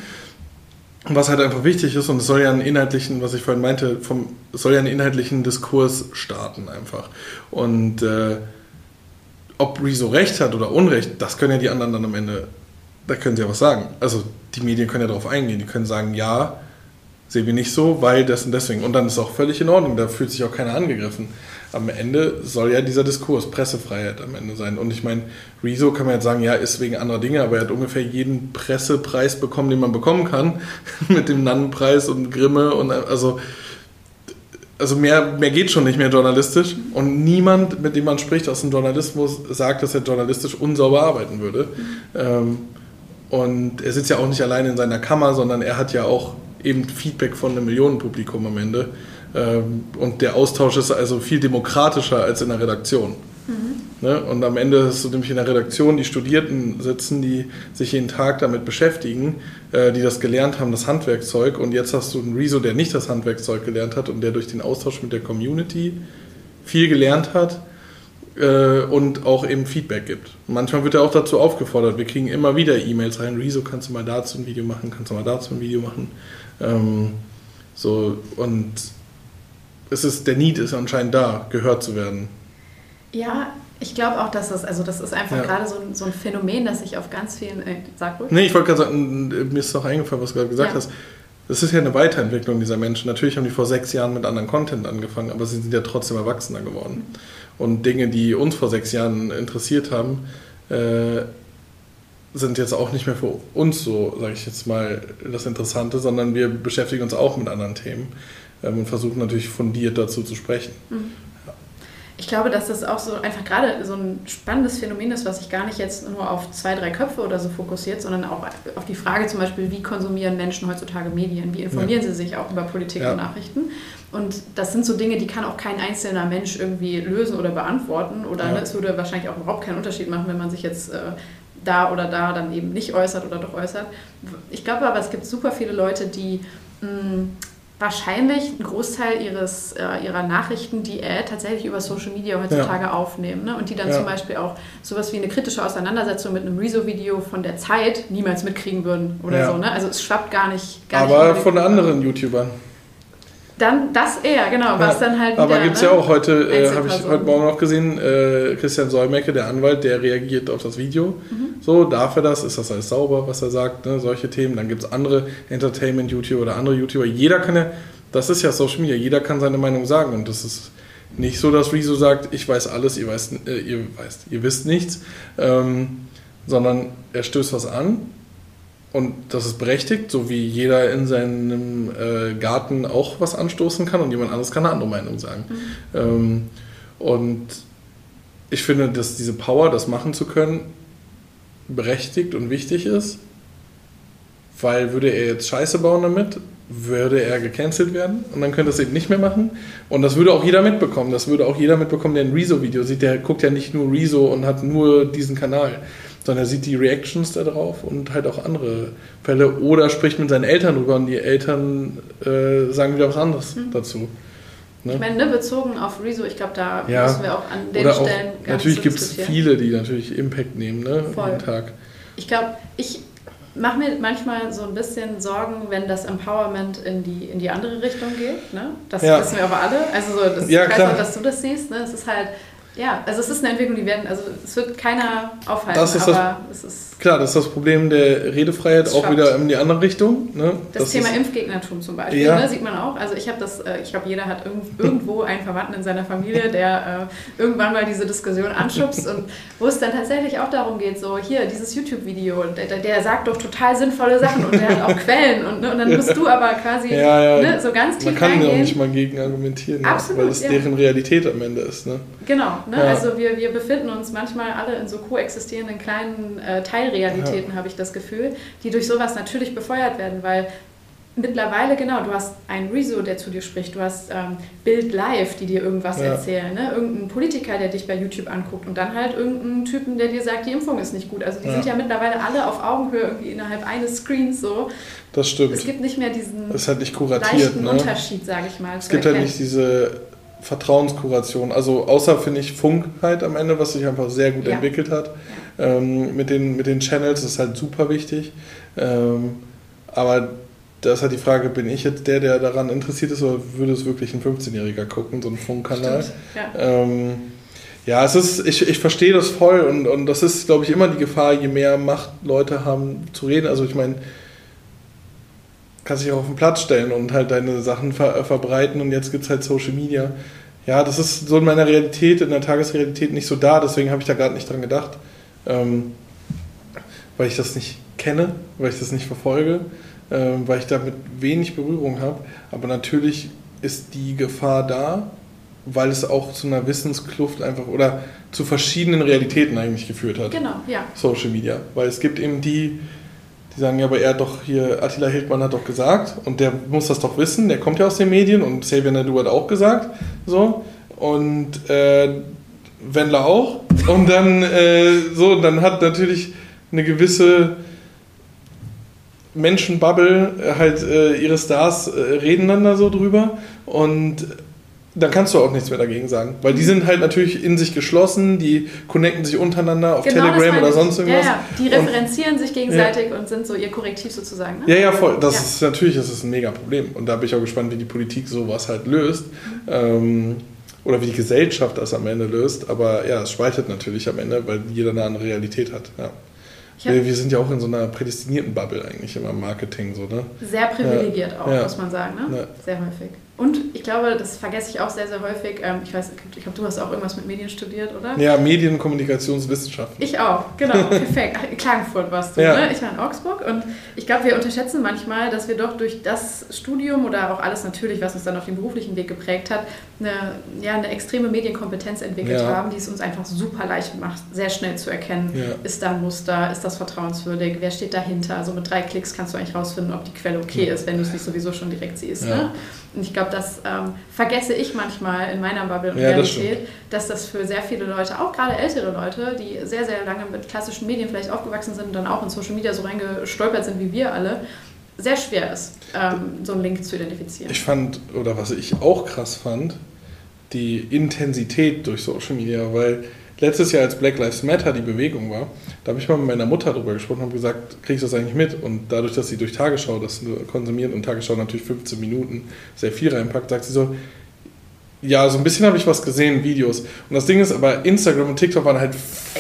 Was halt einfach wichtig ist, und es soll ja einen inhaltlichen, was ich vorhin meinte, vom, es soll ja einen inhaltlichen Diskurs starten einfach. Und äh, ob Rezo recht hat oder Unrecht, das können ja die anderen dann am Ende, da können sie ja was sagen. Also die Medien können ja darauf eingehen, die können sagen, ja, sehen wir nicht so, weil das und deswegen. Und dann ist auch völlig in Ordnung, da fühlt sich auch keiner angegriffen. Am Ende soll ja dieser Diskurs, Pressefreiheit am Ende sein. Und ich meine, Rezo kann man jetzt sagen, ja, ist wegen anderer Dinge, aber er hat ungefähr jeden Pressepreis bekommen, den man bekommen kann, mit dem Nannenpreis und Grimme und also also mehr, mehr geht schon nicht mehr journalistisch und niemand, mit dem man spricht aus dem Journalismus, sagt, dass er journalistisch unsauber arbeiten würde. Mhm. Ähm, und er sitzt ja auch nicht allein in seiner Kammer, sondern er hat ja auch eben Feedback von einem Millionenpublikum am Ende. Ähm, und der Austausch ist also viel demokratischer als in der Redaktion. Mhm. Ne? Und am Ende hast du nämlich in der Redaktion die Studierten sitzen, die sich jeden Tag damit beschäftigen, äh, die das gelernt haben, das Handwerkzeug. Und jetzt hast du einen Rezo, der nicht das Handwerkzeug gelernt hat und der durch den Austausch mit der Community viel gelernt hat äh, und auch eben Feedback gibt. Manchmal wird er auch dazu aufgefordert. Wir kriegen immer wieder E-Mails rein. Rezo, kannst du mal dazu ein Video machen? Kannst du mal dazu ein Video machen? Ähm, so, und es ist, der Need ist anscheinend da, gehört zu werden. Ja, ich glaube auch, dass das, also das ist einfach ja. gerade so ein, so ein Phänomen, das sich auf ganz vielen, äh, sag ruhig. Nee, ich wollte gerade sagen, mir ist doch eingefallen, was du gerade gesagt ja. hast. Das ist ja eine Weiterentwicklung dieser Menschen. Natürlich haben die vor sechs Jahren mit anderen Content angefangen, aber sie sind ja trotzdem erwachsener geworden. Und Dinge, die uns vor sechs Jahren interessiert haben, äh, sind jetzt auch nicht mehr für uns so, sage ich jetzt mal, das Interessante, sondern wir beschäftigen uns auch mit anderen Themen ähm, und versuchen natürlich fundiert dazu zu sprechen. Mhm. Ich glaube, dass das auch so einfach gerade so ein spannendes Phänomen ist, was sich gar nicht jetzt nur auf zwei, drei Köpfe oder so fokussiert, sondern auch auf die Frage zum Beispiel, wie konsumieren Menschen heutzutage Medien, wie informieren ja. sie sich auch über Politik ja. und Nachrichten. Und das sind so Dinge, die kann auch kein einzelner Mensch irgendwie lösen oder beantworten. Oder ja. ne, es würde wahrscheinlich auch überhaupt keinen Unterschied machen, wenn man sich jetzt äh, da oder da dann eben nicht äußert oder doch äußert. Ich glaube aber, es gibt super viele Leute, die mh, mm, wahrscheinlich einen Großteil ihres, äh, ihrer Nachrichten, die äh, tatsächlich über Social Media heutzutage ja. aufnehmen. Ne? Und die dann ja. zum Beispiel auch sowas wie eine kritische Auseinandersetzung mit einem Rezo-Video von der Zeit niemals mitkriegen würden oder ja. so. Ne? Also es schwappt gar nicht. Gar Aber nicht von anderen YouTubern. Dann das eher, genau, was ja, dann halt. Wieder, aber gibt es ne? ja auch heute, äh, habe ich heute Morgen noch gesehen, äh, Christian Solmecke, der Anwalt, der reagiert auf das Video. Mhm. So, darf er das? Ist das alles sauber, was er sagt? Ne? Solche Themen. Dann gibt es andere Entertainment-YouTuber oder andere YouTuber. Jeder kann ja, das ist ja Social Media, jeder kann seine Meinung sagen. Und das ist nicht so, dass Rezo sagt, ich weiß alles, ihr, weiß, äh, ihr, weißt, ihr wisst nichts, ähm, sondern er stößt was an und das ist berechtigt, so wie jeder in seinem äh, Garten auch was anstoßen kann und jemand anderes kann eine andere Meinung sagen. Mhm. Ähm, und ich finde, dass diese Power, das machen zu können, berechtigt und wichtig ist, weil würde er jetzt Scheiße bauen damit, würde er gecancelt werden und dann könnte er es eben nicht mehr machen. Und das würde auch jeder mitbekommen. Das würde auch jeder mitbekommen, der ein Rezo-Video sieht. Der guckt ja nicht nur Rezo und hat nur diesen Kanal sondern er sieht die Reactions da drauf und halt auch andere Fälle oder spricht mit seinen Eltern drüber und die Eltern äh, sagen wieder was anderes mhm. dazu. Ne? Ich meine, ne, bezogen auf Rezo, ich glaube, da ja. müssen wir auch an den oder Stellen auch, Natürlich gibt es viele, die natürlich Impact nehmen, ne, Voll. jeden Tag. Ich glaube, ich mache mir manchmal so ein bisschen Sorgen, wenn das Empowerment in die, in die andere Richtung geht. Ne? Das ja. wissen wir aber alle. Also so, das, ja, weiß auch, dass du das siehst. Ne? Es ist halt ja, also es ist eine Entwicklung, die werden, also es wird keiner aufhalten, das ist aber das, es ist. Klar, das ist das Problem der Redefreiheit auch wieder in die andere Richtung. Ne? Das, das Thema Impfgegnertum zum Beispiel, ja. ne, sieht man auch. Also ich habe das, äh, ich glaube, jeder hat irgendwo einen Verwandten in seiner Familie, der äh, irgendwann mal diese Diskussion anschubst und wo es dann tatsächlich auch darum geht, so hier, dieses YouTube-Video, der, der, sagt doch total sinnvolle Sachen und der hat auch Quellen und, ne, und dann musst du aber quasi ja, ja. Ne, so ganz tief Man kann ja auch nicht mal gegen argumentieren, Absolut, weil es deren Realität am Ende ist. Ne? Genau, ne? Also wir, wir befinden uns manchmal alle in so koexistierenden kleinen äh, Teilrealitäten, ja. habe ich das Gefühl, die durch sowas natürlich befeuert werden, weil Mittlerweile, genau, du hast einen Rezo, der zu dir spricht, du hast ähm, Bild Live, die dir irgendwas ja. erzählen, ne? irgendein Politiker, der dich bei YouTube anguckt und dann halt irgendein Typen, der dir sagt, die Impfung ist nicht gut. Also die ja. sind ja mittlerweile alle auf Augenhöhe irgendwie innerhalb eines Screens so. Das stimmt. Es gibt nicht mehr diesen ist halt nicht kuratiert, leichten ne? Unterschied, sage ich mal. Es gibt halt nicht diese Vertrauenskuration. Also außer finde ich Funk halt am Ende, was sich einfach sehr gut ja. entwickelt hat. Ähm, mit, den, mit den Channels das ist halt super wichtig. Ähm, aber da ist halt die Frage, bin ich jetzt der, der daran interessiert ist, oder würde es wirklich ein 15-Jähriger gucken, so ein Funkkanal? Ja. Ähm, ja, es ist, ich, ich verstehe das voll und, und das ist, glaube ich, immer die Gefahr, je mehr Macht Leute haben zu reden. Also ich meine, kannst dich auch auf den Platz stellen und halt deine Sachen ver verbreiten und jetzt gibt es halt Social Media. Ja, das ist so in meiner Realität, in der Tagesrealität nicht so da, deswegen habe ich da gerade nicht dran gedacht, ähm, weil ich das nicht kenne, weil ich das nicht verfolge ähm, weil ich damit wenig Berührung habe. Aber natürlich ist die Gefahr da, weil es auch zu einer Wissenskluft einfach oder zu verschiedenen Realitäten eigentlich geführt hat. Genau, ja. Social Media. Weil es gibt eben die, die sagen, ja, aber er hat doch hier, Attila Hildmann hat doch gesagt und der muss das doch wissen, der kommt ja aus den Medien und Xavier Nadu hat auch gesagt, so. Und äh, Wendler auch. Und dann, äh, so, dann hat natürlich eine gewisse Menschenbubble äh, halt äh, ihre Stars äh, reden dann da so drüber und dann kannst du auch nichts mehr dagegen sagen. Weil die sind halt natürlich in sich geschlossen, die connecten sich untereinander auf genau, Telegram oder sonst irgendwas. Ja, ja. Die referenzieren und, sich gegenseitig ja. und sind so ihr Korrektiv sozusagen. Ne? Ja, ja, voll. Das ja. ist natürlich das ist ein mega Problem. Und da bin ich auch gespannt, wie die Politik sowas halt löst. Mhm. Ähm, oder wie die Gesellschaft das am Ende löst. Aber ja, es spaltet natürlich am Ende, weil jeder eine andere Realität hat. Ja. Wir, wir, sind ja auch in so einer prädestinierten Bubble eigentlich immer im Marketing so, ne? Sehr privilegiert ja. auch, ja. muss man sagen, ne? Ja. Sehr häufig. Und ich glaube, das vergesse ich auch sehr, sehr häufig. Ähm, ich weiß, ich glaube, du hast auch irgendwas mit Medien studiert, oder? Ja, Medien- und Kommunikationswissenschaften. Ich auch, genau, perfekt. In Klagenfurt warst du, ja. ne? Ich war in Augsburg und ich glaube, wir unterschätzen manchmal, dass wir doch durch das Studium oder auch alles natürlich, was uns dann auf dem beruflichen Weg geprägt hat, eine, ja, eine extreme Medienkompetenz entwickelt ja. haben, die es uns einfach super leicht macht, sehr schnell zu erkennen, ja. ist da ein Muster, ist das vertrauenswürdig, wer steht dahinter. Also mit drei Klicks kannst du eigentlich rausfinden, ob die Quelle okay ist, wenn du es nicht sowieso schon direkt siehst. Ne? Und ich glaube, das ähm, vergesse ich manchmal in meiner Bubble und ja, Realität, das dass das für sehr viele Leute, auch gerade ältere Leute, die sehr, sehr lange mit klassischen Medien vielleicht aufgewachsen sind und dann auch in Social Media so reingestolpert sind wie wir alle, sehr schwer ist, ähm, so einen Link zu identifizieren. Ich fand, oder was ich auch krass fand, die Intensität durch Social Media, weil letztes Jahr, als Black Lives Matter die Bewegung war, da habe ich mal mit meiner Mutter darüber gesprochen und gesagt, kriegst du das eigentlich mit? Und dadurch, dass sie durch Tagesschau das konsumiert und Tagesschau natürlich 15 Minuten sehr viel reinpackt, sagt sie so, ja, so ein bisschen habe ich was gesehen, Videos. Und das Ding ist aber, Instagram und TikTok waren halt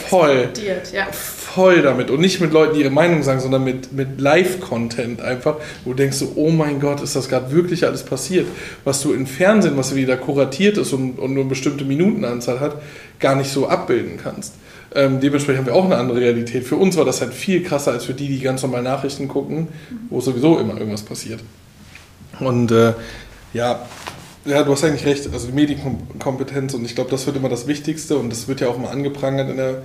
voll, ja. Voll damit. Und nicht mit Leuten, die ihre Meinung sagen, sondern mit, mit Live-Content einfach, wo du denkst so, oh mein Gott, ist das gerade wirklich alles passiert? Was du im Fernsehen, was wieder kuratiert ist und, und nur eine bestimmte Minutenanzahl hat, gar nicht so abbilden kannst. Ähm, dementsprechend haben wir auch eine andere Realität. Für uns war das halt viel krasser als für die, die ganz normal Nachrichten gucken, wo sowieso immer irgendwas passiert. Und äh, ja, ja, du hast eigentlich recht. Also die Medienkompetenz und ich glaube, das wird immer das Wichtigste und das wird ja auch immer angeprangert in der,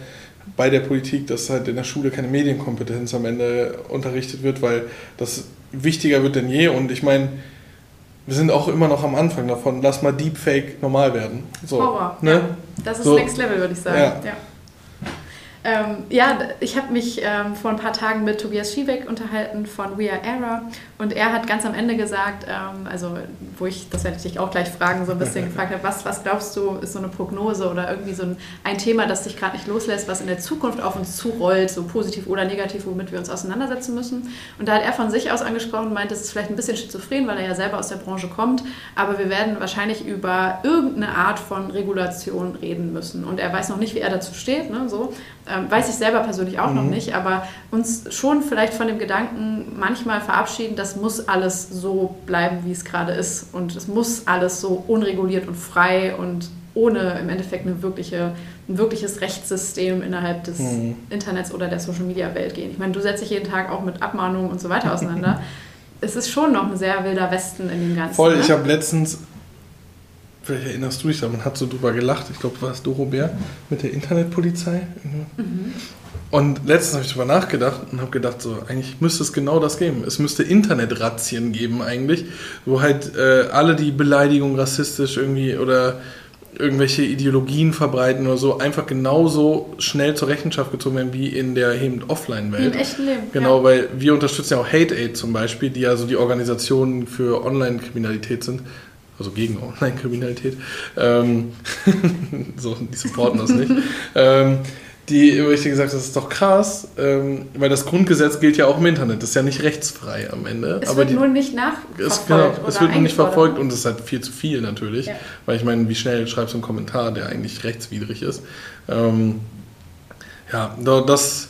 bei der Politik, dass halt in der Schule keine Medienkompetenz am Ende unterrichtet wird, weil das wichtiger wird denn je. Und ich meine, wir sind auch immer noch am Anfang davon. Lass mal Deepfake normal werden. So, Horror. Ne? Ja. Das ist so. Next Level, würde ich sagen. Ja. ja. Ähm, ja, ich habe mich ähm, vor ein paar Tagen mit Tobias Schiebeck unterhalten von We Are Era und er hat ganz am Ende gesagt, ähm, also wo ich, das werde ich dich auch gleich fragen, so ein bisschen gefragt habe, was, was glaubst du, ist so eine Prognose oder irgendwie so ein, ein Thema, das dich gerade nicht loslässt, was in der Zukunft auf uns zurollt, so positiv oder negativ, womit wir uns auseinandersetzen müssen. Und da hat er von sich aus angesprochen, meint, es ist vielleicht ein bisschen schizophren, weil er ja selber aus der Branche kommt, aber wir werden wahrscheinlich über irgendeine Art von Regulation reden müssen. Und er weiß noch nicht, wie er dazu steht, ne, so. Ähm, weiß ich selber persönlich auch mhm. noch nicht, aber uns schon vielleicht von dem Gedanken manchmal verabschieden, das muss alles so bleiben, wie es gerade ist. Und es muss alles so unreguliert und frei und ohne im Endeffekt eine wirkliche, ein wirkliches Rechtssystem innerhalb des mhm. Internets oder der Social-Media-Welt gehen. Ich meine, du setzt dich jeden Tag auch mit Abmahnungen und so weiter auseinander. es ist schon noch ein sehr wilder Westen in dem Ganzen. Voll, ne? ich habe letztens vielleicht erinnerst du dich da, man hat so drüber gelacht, ich glaube, war es Doro Bär mit der Internetpolizei. Mhm. Und letztens habe ich darüber nachgedacht und habe gedacht, so eigentlich müsste es genau das geben. Es müsste Internetrazzien geben eigentlich, wo halt äh, alle die Beleidigung rassistisch irgendwie oder irgendwelche Ideologien verbreiten oder so, einfach genauso schnell zur Rechenschaft gezogen werden wie in der eben Offline-Welt. Im echten Leben. Genau, ja. weil wir unterstützen ja auch Hate Aid zum Beispiel, die ja so die Organisationen für Online-Kriminalität sind. Also gegen Online-Kriminalität. Ähm, so, die supporten das nicht. ähm, die, wo ich dir gesagt habe, das ist doch krass, ähm, weil das Grundgesetz gilt ja auch im Internet. Das ist ja nicht rechtsfrei am Ende. Es aber wird die, nur nicht nachverfolgt. es, genau, es wird nur nicht verfolgt und es ist halt viel zu viel natürlich. Ja. Weil ich meine, wie schnell schreibst du einen Kommentar, der eigentlich rechtswidrig ist. Ähm, ja, da- das.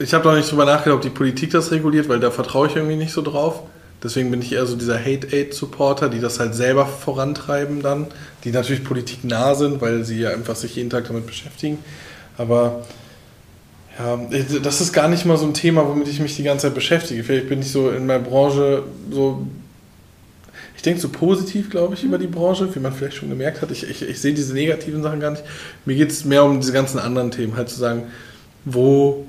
Ich habe noch nicht drüber nachgedacht, ob die Politik das reguliert, weil da vertraue ich irgendwie nicht so drauf. Deswegen bin ich eher so dieser Hate-Aid-Supporter, die das halt selber vorantreiben dann, die natürlich politiknah sind, weil sie ja einfach sich jeden Tag damit beschäftigen. Aber ja, das ist gar nicht mal so ein Thema, womit ich mich die ganze Zeit beschäftige. Vielleicht bin ich so in meiner Branche so. Ich denke so positiv, glaube ich, über die Branche, wie man vielleicht schon gemerkt hat. Ich, ich, ich sehe diese negativen Sachen gar nicht. Mir geht es mehr um diese ganzen anderen Themen, halt zu sagen, wo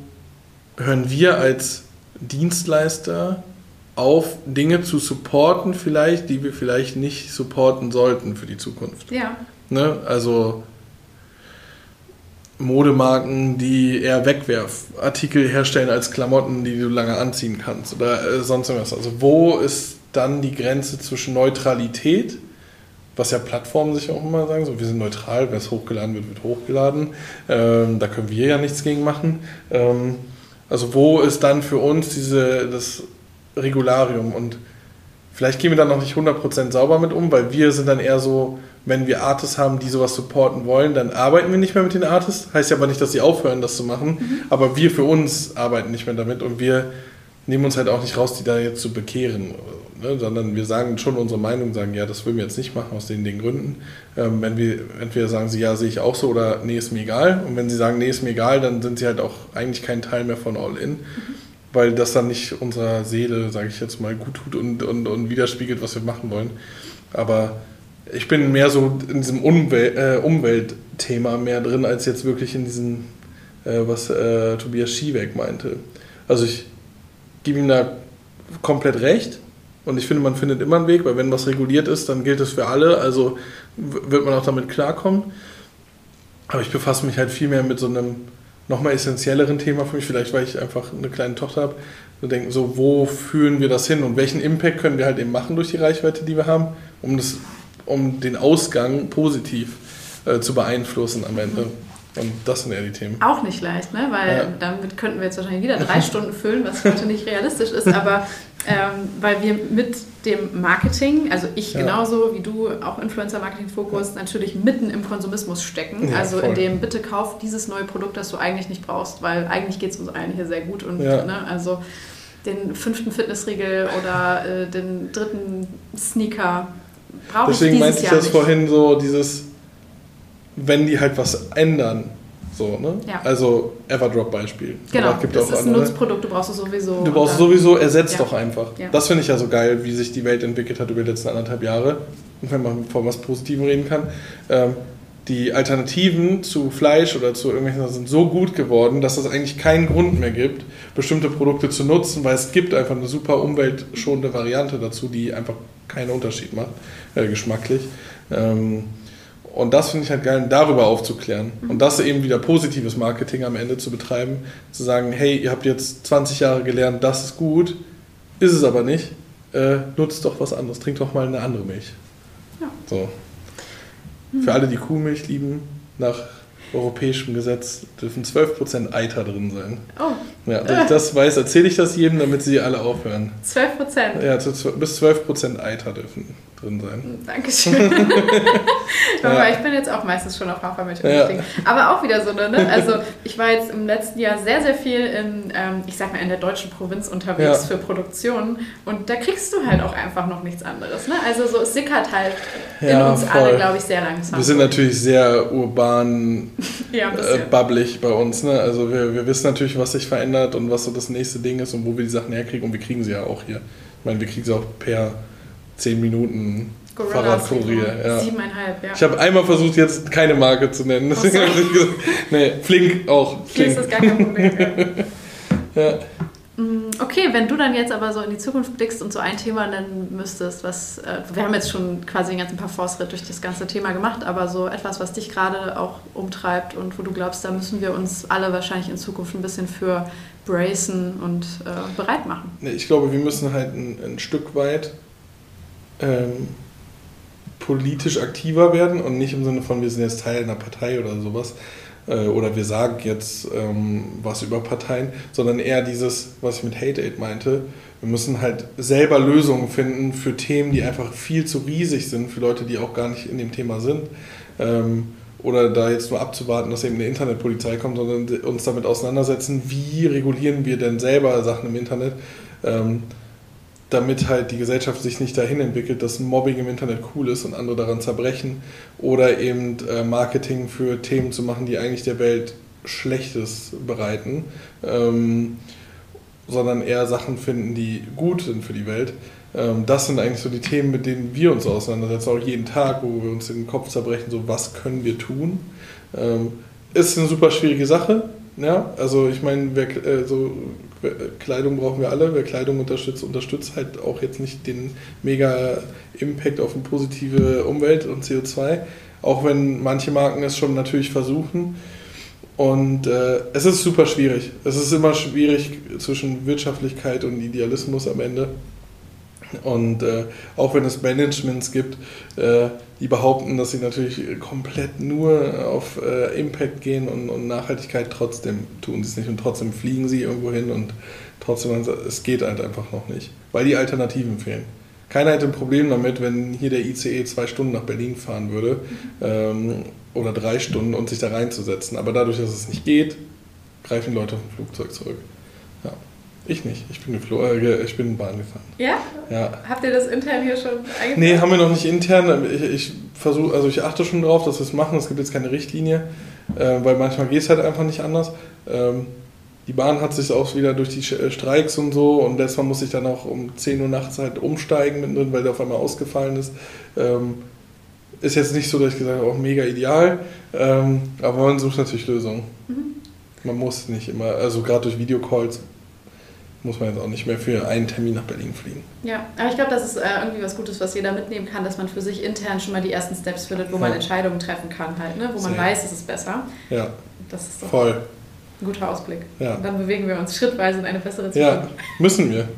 hören wir als Dienstleister auf, Dinge zu supporten, vielleicht, die wir vielleicht nicht supporten sollten für die Zukunft. Ja, Ne? Also Modemarken, die eher Wegwerfartikel herstellen als Klamotten, die du lange anziehen kannst oder äh, sonst irgendwas. Also wo ist dann die Grenze zwischen Neutralität, was ja Plattformen sich auch immer sagen, so wir sind neutral, wer es hochgeladen wird, wird hochgeladen. Ähm, da können wir ja nichts gegen machen. Ähm, also wo ist dann für uns diese, das Regularium und Vielleicht gehen wir dann noch nicht 100% sauber mit um, weil wir sind dann eher so, wenn wir Artists haben, die sowas supporten wollen, dann arbeiten wir nicht mehr mit den Artists. Heißt ja aber nicht, dass sie aufhören, das zu machen. Aber wir für uns arbeiten nicht mehr damit und wir nehmen uns halt auch nicht raus, die da jetzt zu bekehren. Ne? Sondern wir sagen schon unsere Meinung, sagen, ja, das würden wir jetzt nicht machen aus den, den Gründen. Ähm, wenn wir, entweder sagen sie, ja, sehe ich auch so oder nee, ist mir egal. Und wenn sie sagen, nee, ist mir egal, dann sind sie halt auch eigentlich kein Teil mehr von All In weil das dann nicht unserer Seele, sage ich jetzt mal, gut tut und, und, und widerspiegelt, was wir machen wollen. Aber ich bin mehr so in diesem Umwel äh, Umweltthema mehr drin, als jetzt wirklich in diesem, äh, was äh, Tobias Schiebeck meinte. Also ich gebe ihm da komplett recht und ich finde, man findet immer einen Weg, weil wenn was reguliert ist, dann gilt es für alle, also wird man auch damit klarkommen. Aber ich befasse mich halt viel mehr mit so einem nochmal essentielleren Thema für mich, vielleicht weil ich einfach eine kleine Tochter habe, so denken, so wo führen wir das hin und welchen Impact können wir halt eben machen durch die Reichweite, die wir haben, um, das, um den Ausgang positiv äh, zu beeinflussen am Ende. Und das sind eher die Themen. auch nicht leicht, ne? weil Ja. damit könnten wir jetzt wahrscheinlich wieder drei Stunden füllen, was heute nicht realistisch ist, aber ähm, weil wir mit dem Marketing, also ich Ja. genauso wie du, auch Influencer-Marketing-Fokus, natürlich mitten im Konsumismus stecken. Ja, also voll. in dem, bitte kauf dieses neue Produkt, das du eigentlich nicht brauchst, weil eigentlich geht es uns allen hier sehr gut und Ja. ne, also den fünften Fitnessriegel oder äh, den dritten Sneaker brauche ich Deswegen meinte ich das nicht. vorhin so, dieses, wenn die halt was ändern, so, ne? Ja. Also Everdrop-Beispiel. Genau, Aber es gibt das auch ist ein andere. Nutzprodukt, du brauchst es sowieso. Du brauchst und sowieso, ersetzt Ja. doch einfach. Ja. Das finde ich ja so geil, wie sich die Welt entwickelt hat über die letzten anderthalb Jahre. Und wenn man von was Positivem reden kann. Ähm, die Alternativen zu Fleisch oder zu irgendwelchen Sachen sind so gut geworden, dass es eigentlich keinen Grund mehr gibt, bestimmte Produkte zu nutzen, weil es gibt einfach eine super umweltschonende Variante dazu, die einfach keinen Unterschied macht, äh, geschmacklich. Ähm, und das finde ich halt geil, darüber aufzuklären. Und das eben wieder positives Marketing am Ende zu betreiben. Zu sagen, hey, ihr habt jetzt 20 Jahre gelernt, das ist gut, ist es aber nicht. Äh, nutzt doch was anderes, trinkt doch mal eine andere Milch. Ja. So. Für alle, die Kuhmilch lieben, nach europäischem Gesetz dürfen 12% Eiter drin sein. Oh, Ja, dass ich das weiß, erzähle ich das jedem, damit sie alle aufhören. 12 Prozent. Ja, zu zw- bis 12% Eiter dürfen drin sein. Dankeschön. Aber Ja. ich bin jetzt auch meistens schon auf Hafermilch Ja. umgestiegen. Aber auch wieder so, ne? Also ich war jetzt im letzten Jahr sehr, sehr viel in, ähm, ich sag mal, in der deutschen Provinz unterwegs Ja. für Produktionen. Und da kriegst du halt auch einfach noch nichts anderes. Ne? Also so, es sickert halt in Ja, uns voll. alle, glaube ich, sehr langsam. Wir sind natürlich sehr urban, ja, äh, bubblig bei uns. Ne? Also wir, wir wissen natürlich, was sich verändert und was so das nächste Ding ist und wo wir die Sachen herkriegen. Und wir kriegen sie ja auch hier. Ich meine, wir kriegen sie auch per 10 Minuten Fahrradkurier, ja. Siebeneinhalb, ja. Ich habe einmal versucht, jetzt keine Marke zu nennen. Deswegen habe ich gesagt, nee, Flink auch. Flink. Flink. ist gar kein Problem. ja. Mm, Okay, wenn du dann jetzt aber so in die Zukunft blickst und so ein Thema nennen müsstest, was, äh, wir haben jetzt schon quasi den ganzen Parforce-Ritt durch das ganze Thema gemacht, aber so etwas, was dich gerade auch umtreibt und wo du glaubst, da müssen wir uns alle wahrscheinlich in Zukunft ein bisschen für bracen und äh, bereit machen. Ich glaube, wir müssen halt ein, ein Stück weit ähm, politisch aktiver werden und nicht im Sinne von, wir sind jetzt Teil einer Partei oder sowas äh, oder wir sagen jetzt ähm, was über Parteien, sondern eher dieses, was ich mit Hate Aid meinte. Wir müssen halt selber Lösungen finden für Themen, die einfach viel zu riesig sind für Leute, die auch gar nicht in dem Thema sind. Ähm, oder da jetzt nur abzuwarten, dass eben eine Internetpolizei kommt, sondern uns damit auseinandersetzen, wie regulieren wir denn selber Sachen im Internet, ähm, damit halt die Gesellschaft sich nicht dahin entwickelt, dass Mobbing im Internet cool ist und andere daran zerbrechen oder eben äh, Marketing für Themen zu machen, die eigentlich der Welt Schlechtes bereiten, ähm, sondern eher Sachen finden, die gut sind für die Welt. Ähm, das sind eigentlich so die Themen, mit denen wir uns auseinandersetzen, auch jeden Tag, wo wir uns den Kopf zerbrechen, so was können wir tun. Ähm, ist eine super schwierige Sache. Ja, also ich meine, wer, äh, so, Kleidung brauchen wir alle. Wer Kleidung unterstützt, unterstützt halt auch jetzt nicht den mega Impact auf eine positive Umwelt und CO2. Auch wenn manche Marken es schon natürlich versuchen. Und äh, es ist super schwierig. Es ist immer schwierig zwischen Wirtschaftlichkeit und Idealismus am Ende. Und äh, auch wenn es Managements gibt, äh, die behaupten, dass sie natürlich komplett nur auf äh, Impact gehen und, und Nachhaltigkeit, trotzdem tun sie es nicht und trotzdem fliegen sie irgendwo hin und trotzdem, es geht halt einfach noch nicht, weil die Alternativen fehlen. Keiner hätte ein Problem damit, wenn hier der ICE zwei Stunden nach Berlin fahren würde ähm, oder drei Stunden und sich da reinzusetzen. Aber dadurch, dass es nicht geht, greifen Leute ein Flugzeug zurück. Ich nicht. Ich bin, geflo äh, ich bin Bahn gefahren. Ja? Ja. Habt ihr das intern hier schon eingeführt? Nee, haben wir noch nicht intern. Ich, ich versuche, also ich achte schon drauf, dass wir es machen. Es gibt jetzt keine Richtlinie, äh, weil manchmal geht es halt einfach nicht anders. Ähm, die Bahn hat sich auch wieder durch die äh, Streiks und so und Mal musste ich dann auch um 10 Uhr nachts halt umsteigen mittendrin, weil der auf einmal ausgefallen ist. Ähm, ist jetzt nicht so, dass ich gesagt habe, auch mega ideal, ähm, aber man sucht natürlich Lösungen. Man muss nicht immer, also gerade durch Videocalls muss man jetzt auch nicht mehr für einen Termin nach Berlin fliegen. Ja, aber ich glaube, das ist äh, irgendwie was Gutes, was jeder mitnehmen kann, dass man für sich intern schon mal die ersten Steps findet, wo man Ja. Entscheidungen treffen kann, halt, ne? wo man Sehr. weiß, es ist besser. Ja, Das ist doch voll. ein guter Ausblick. Ja. Und dann bewegen wir uns schrittweise in eine bessere Zukunft. Ja, müssen wir.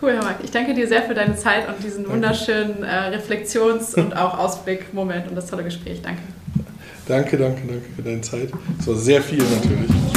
Cool, Herr Marc. Ich danke dir sehr für deine Zeit und diesen Danke. wunderschönen äh, Reflexions- und auch Ausblick-Moment und das tolle Gespräch. Danke. Danke, danke, danke für deine Zeit. Es war sehr viel natürlich.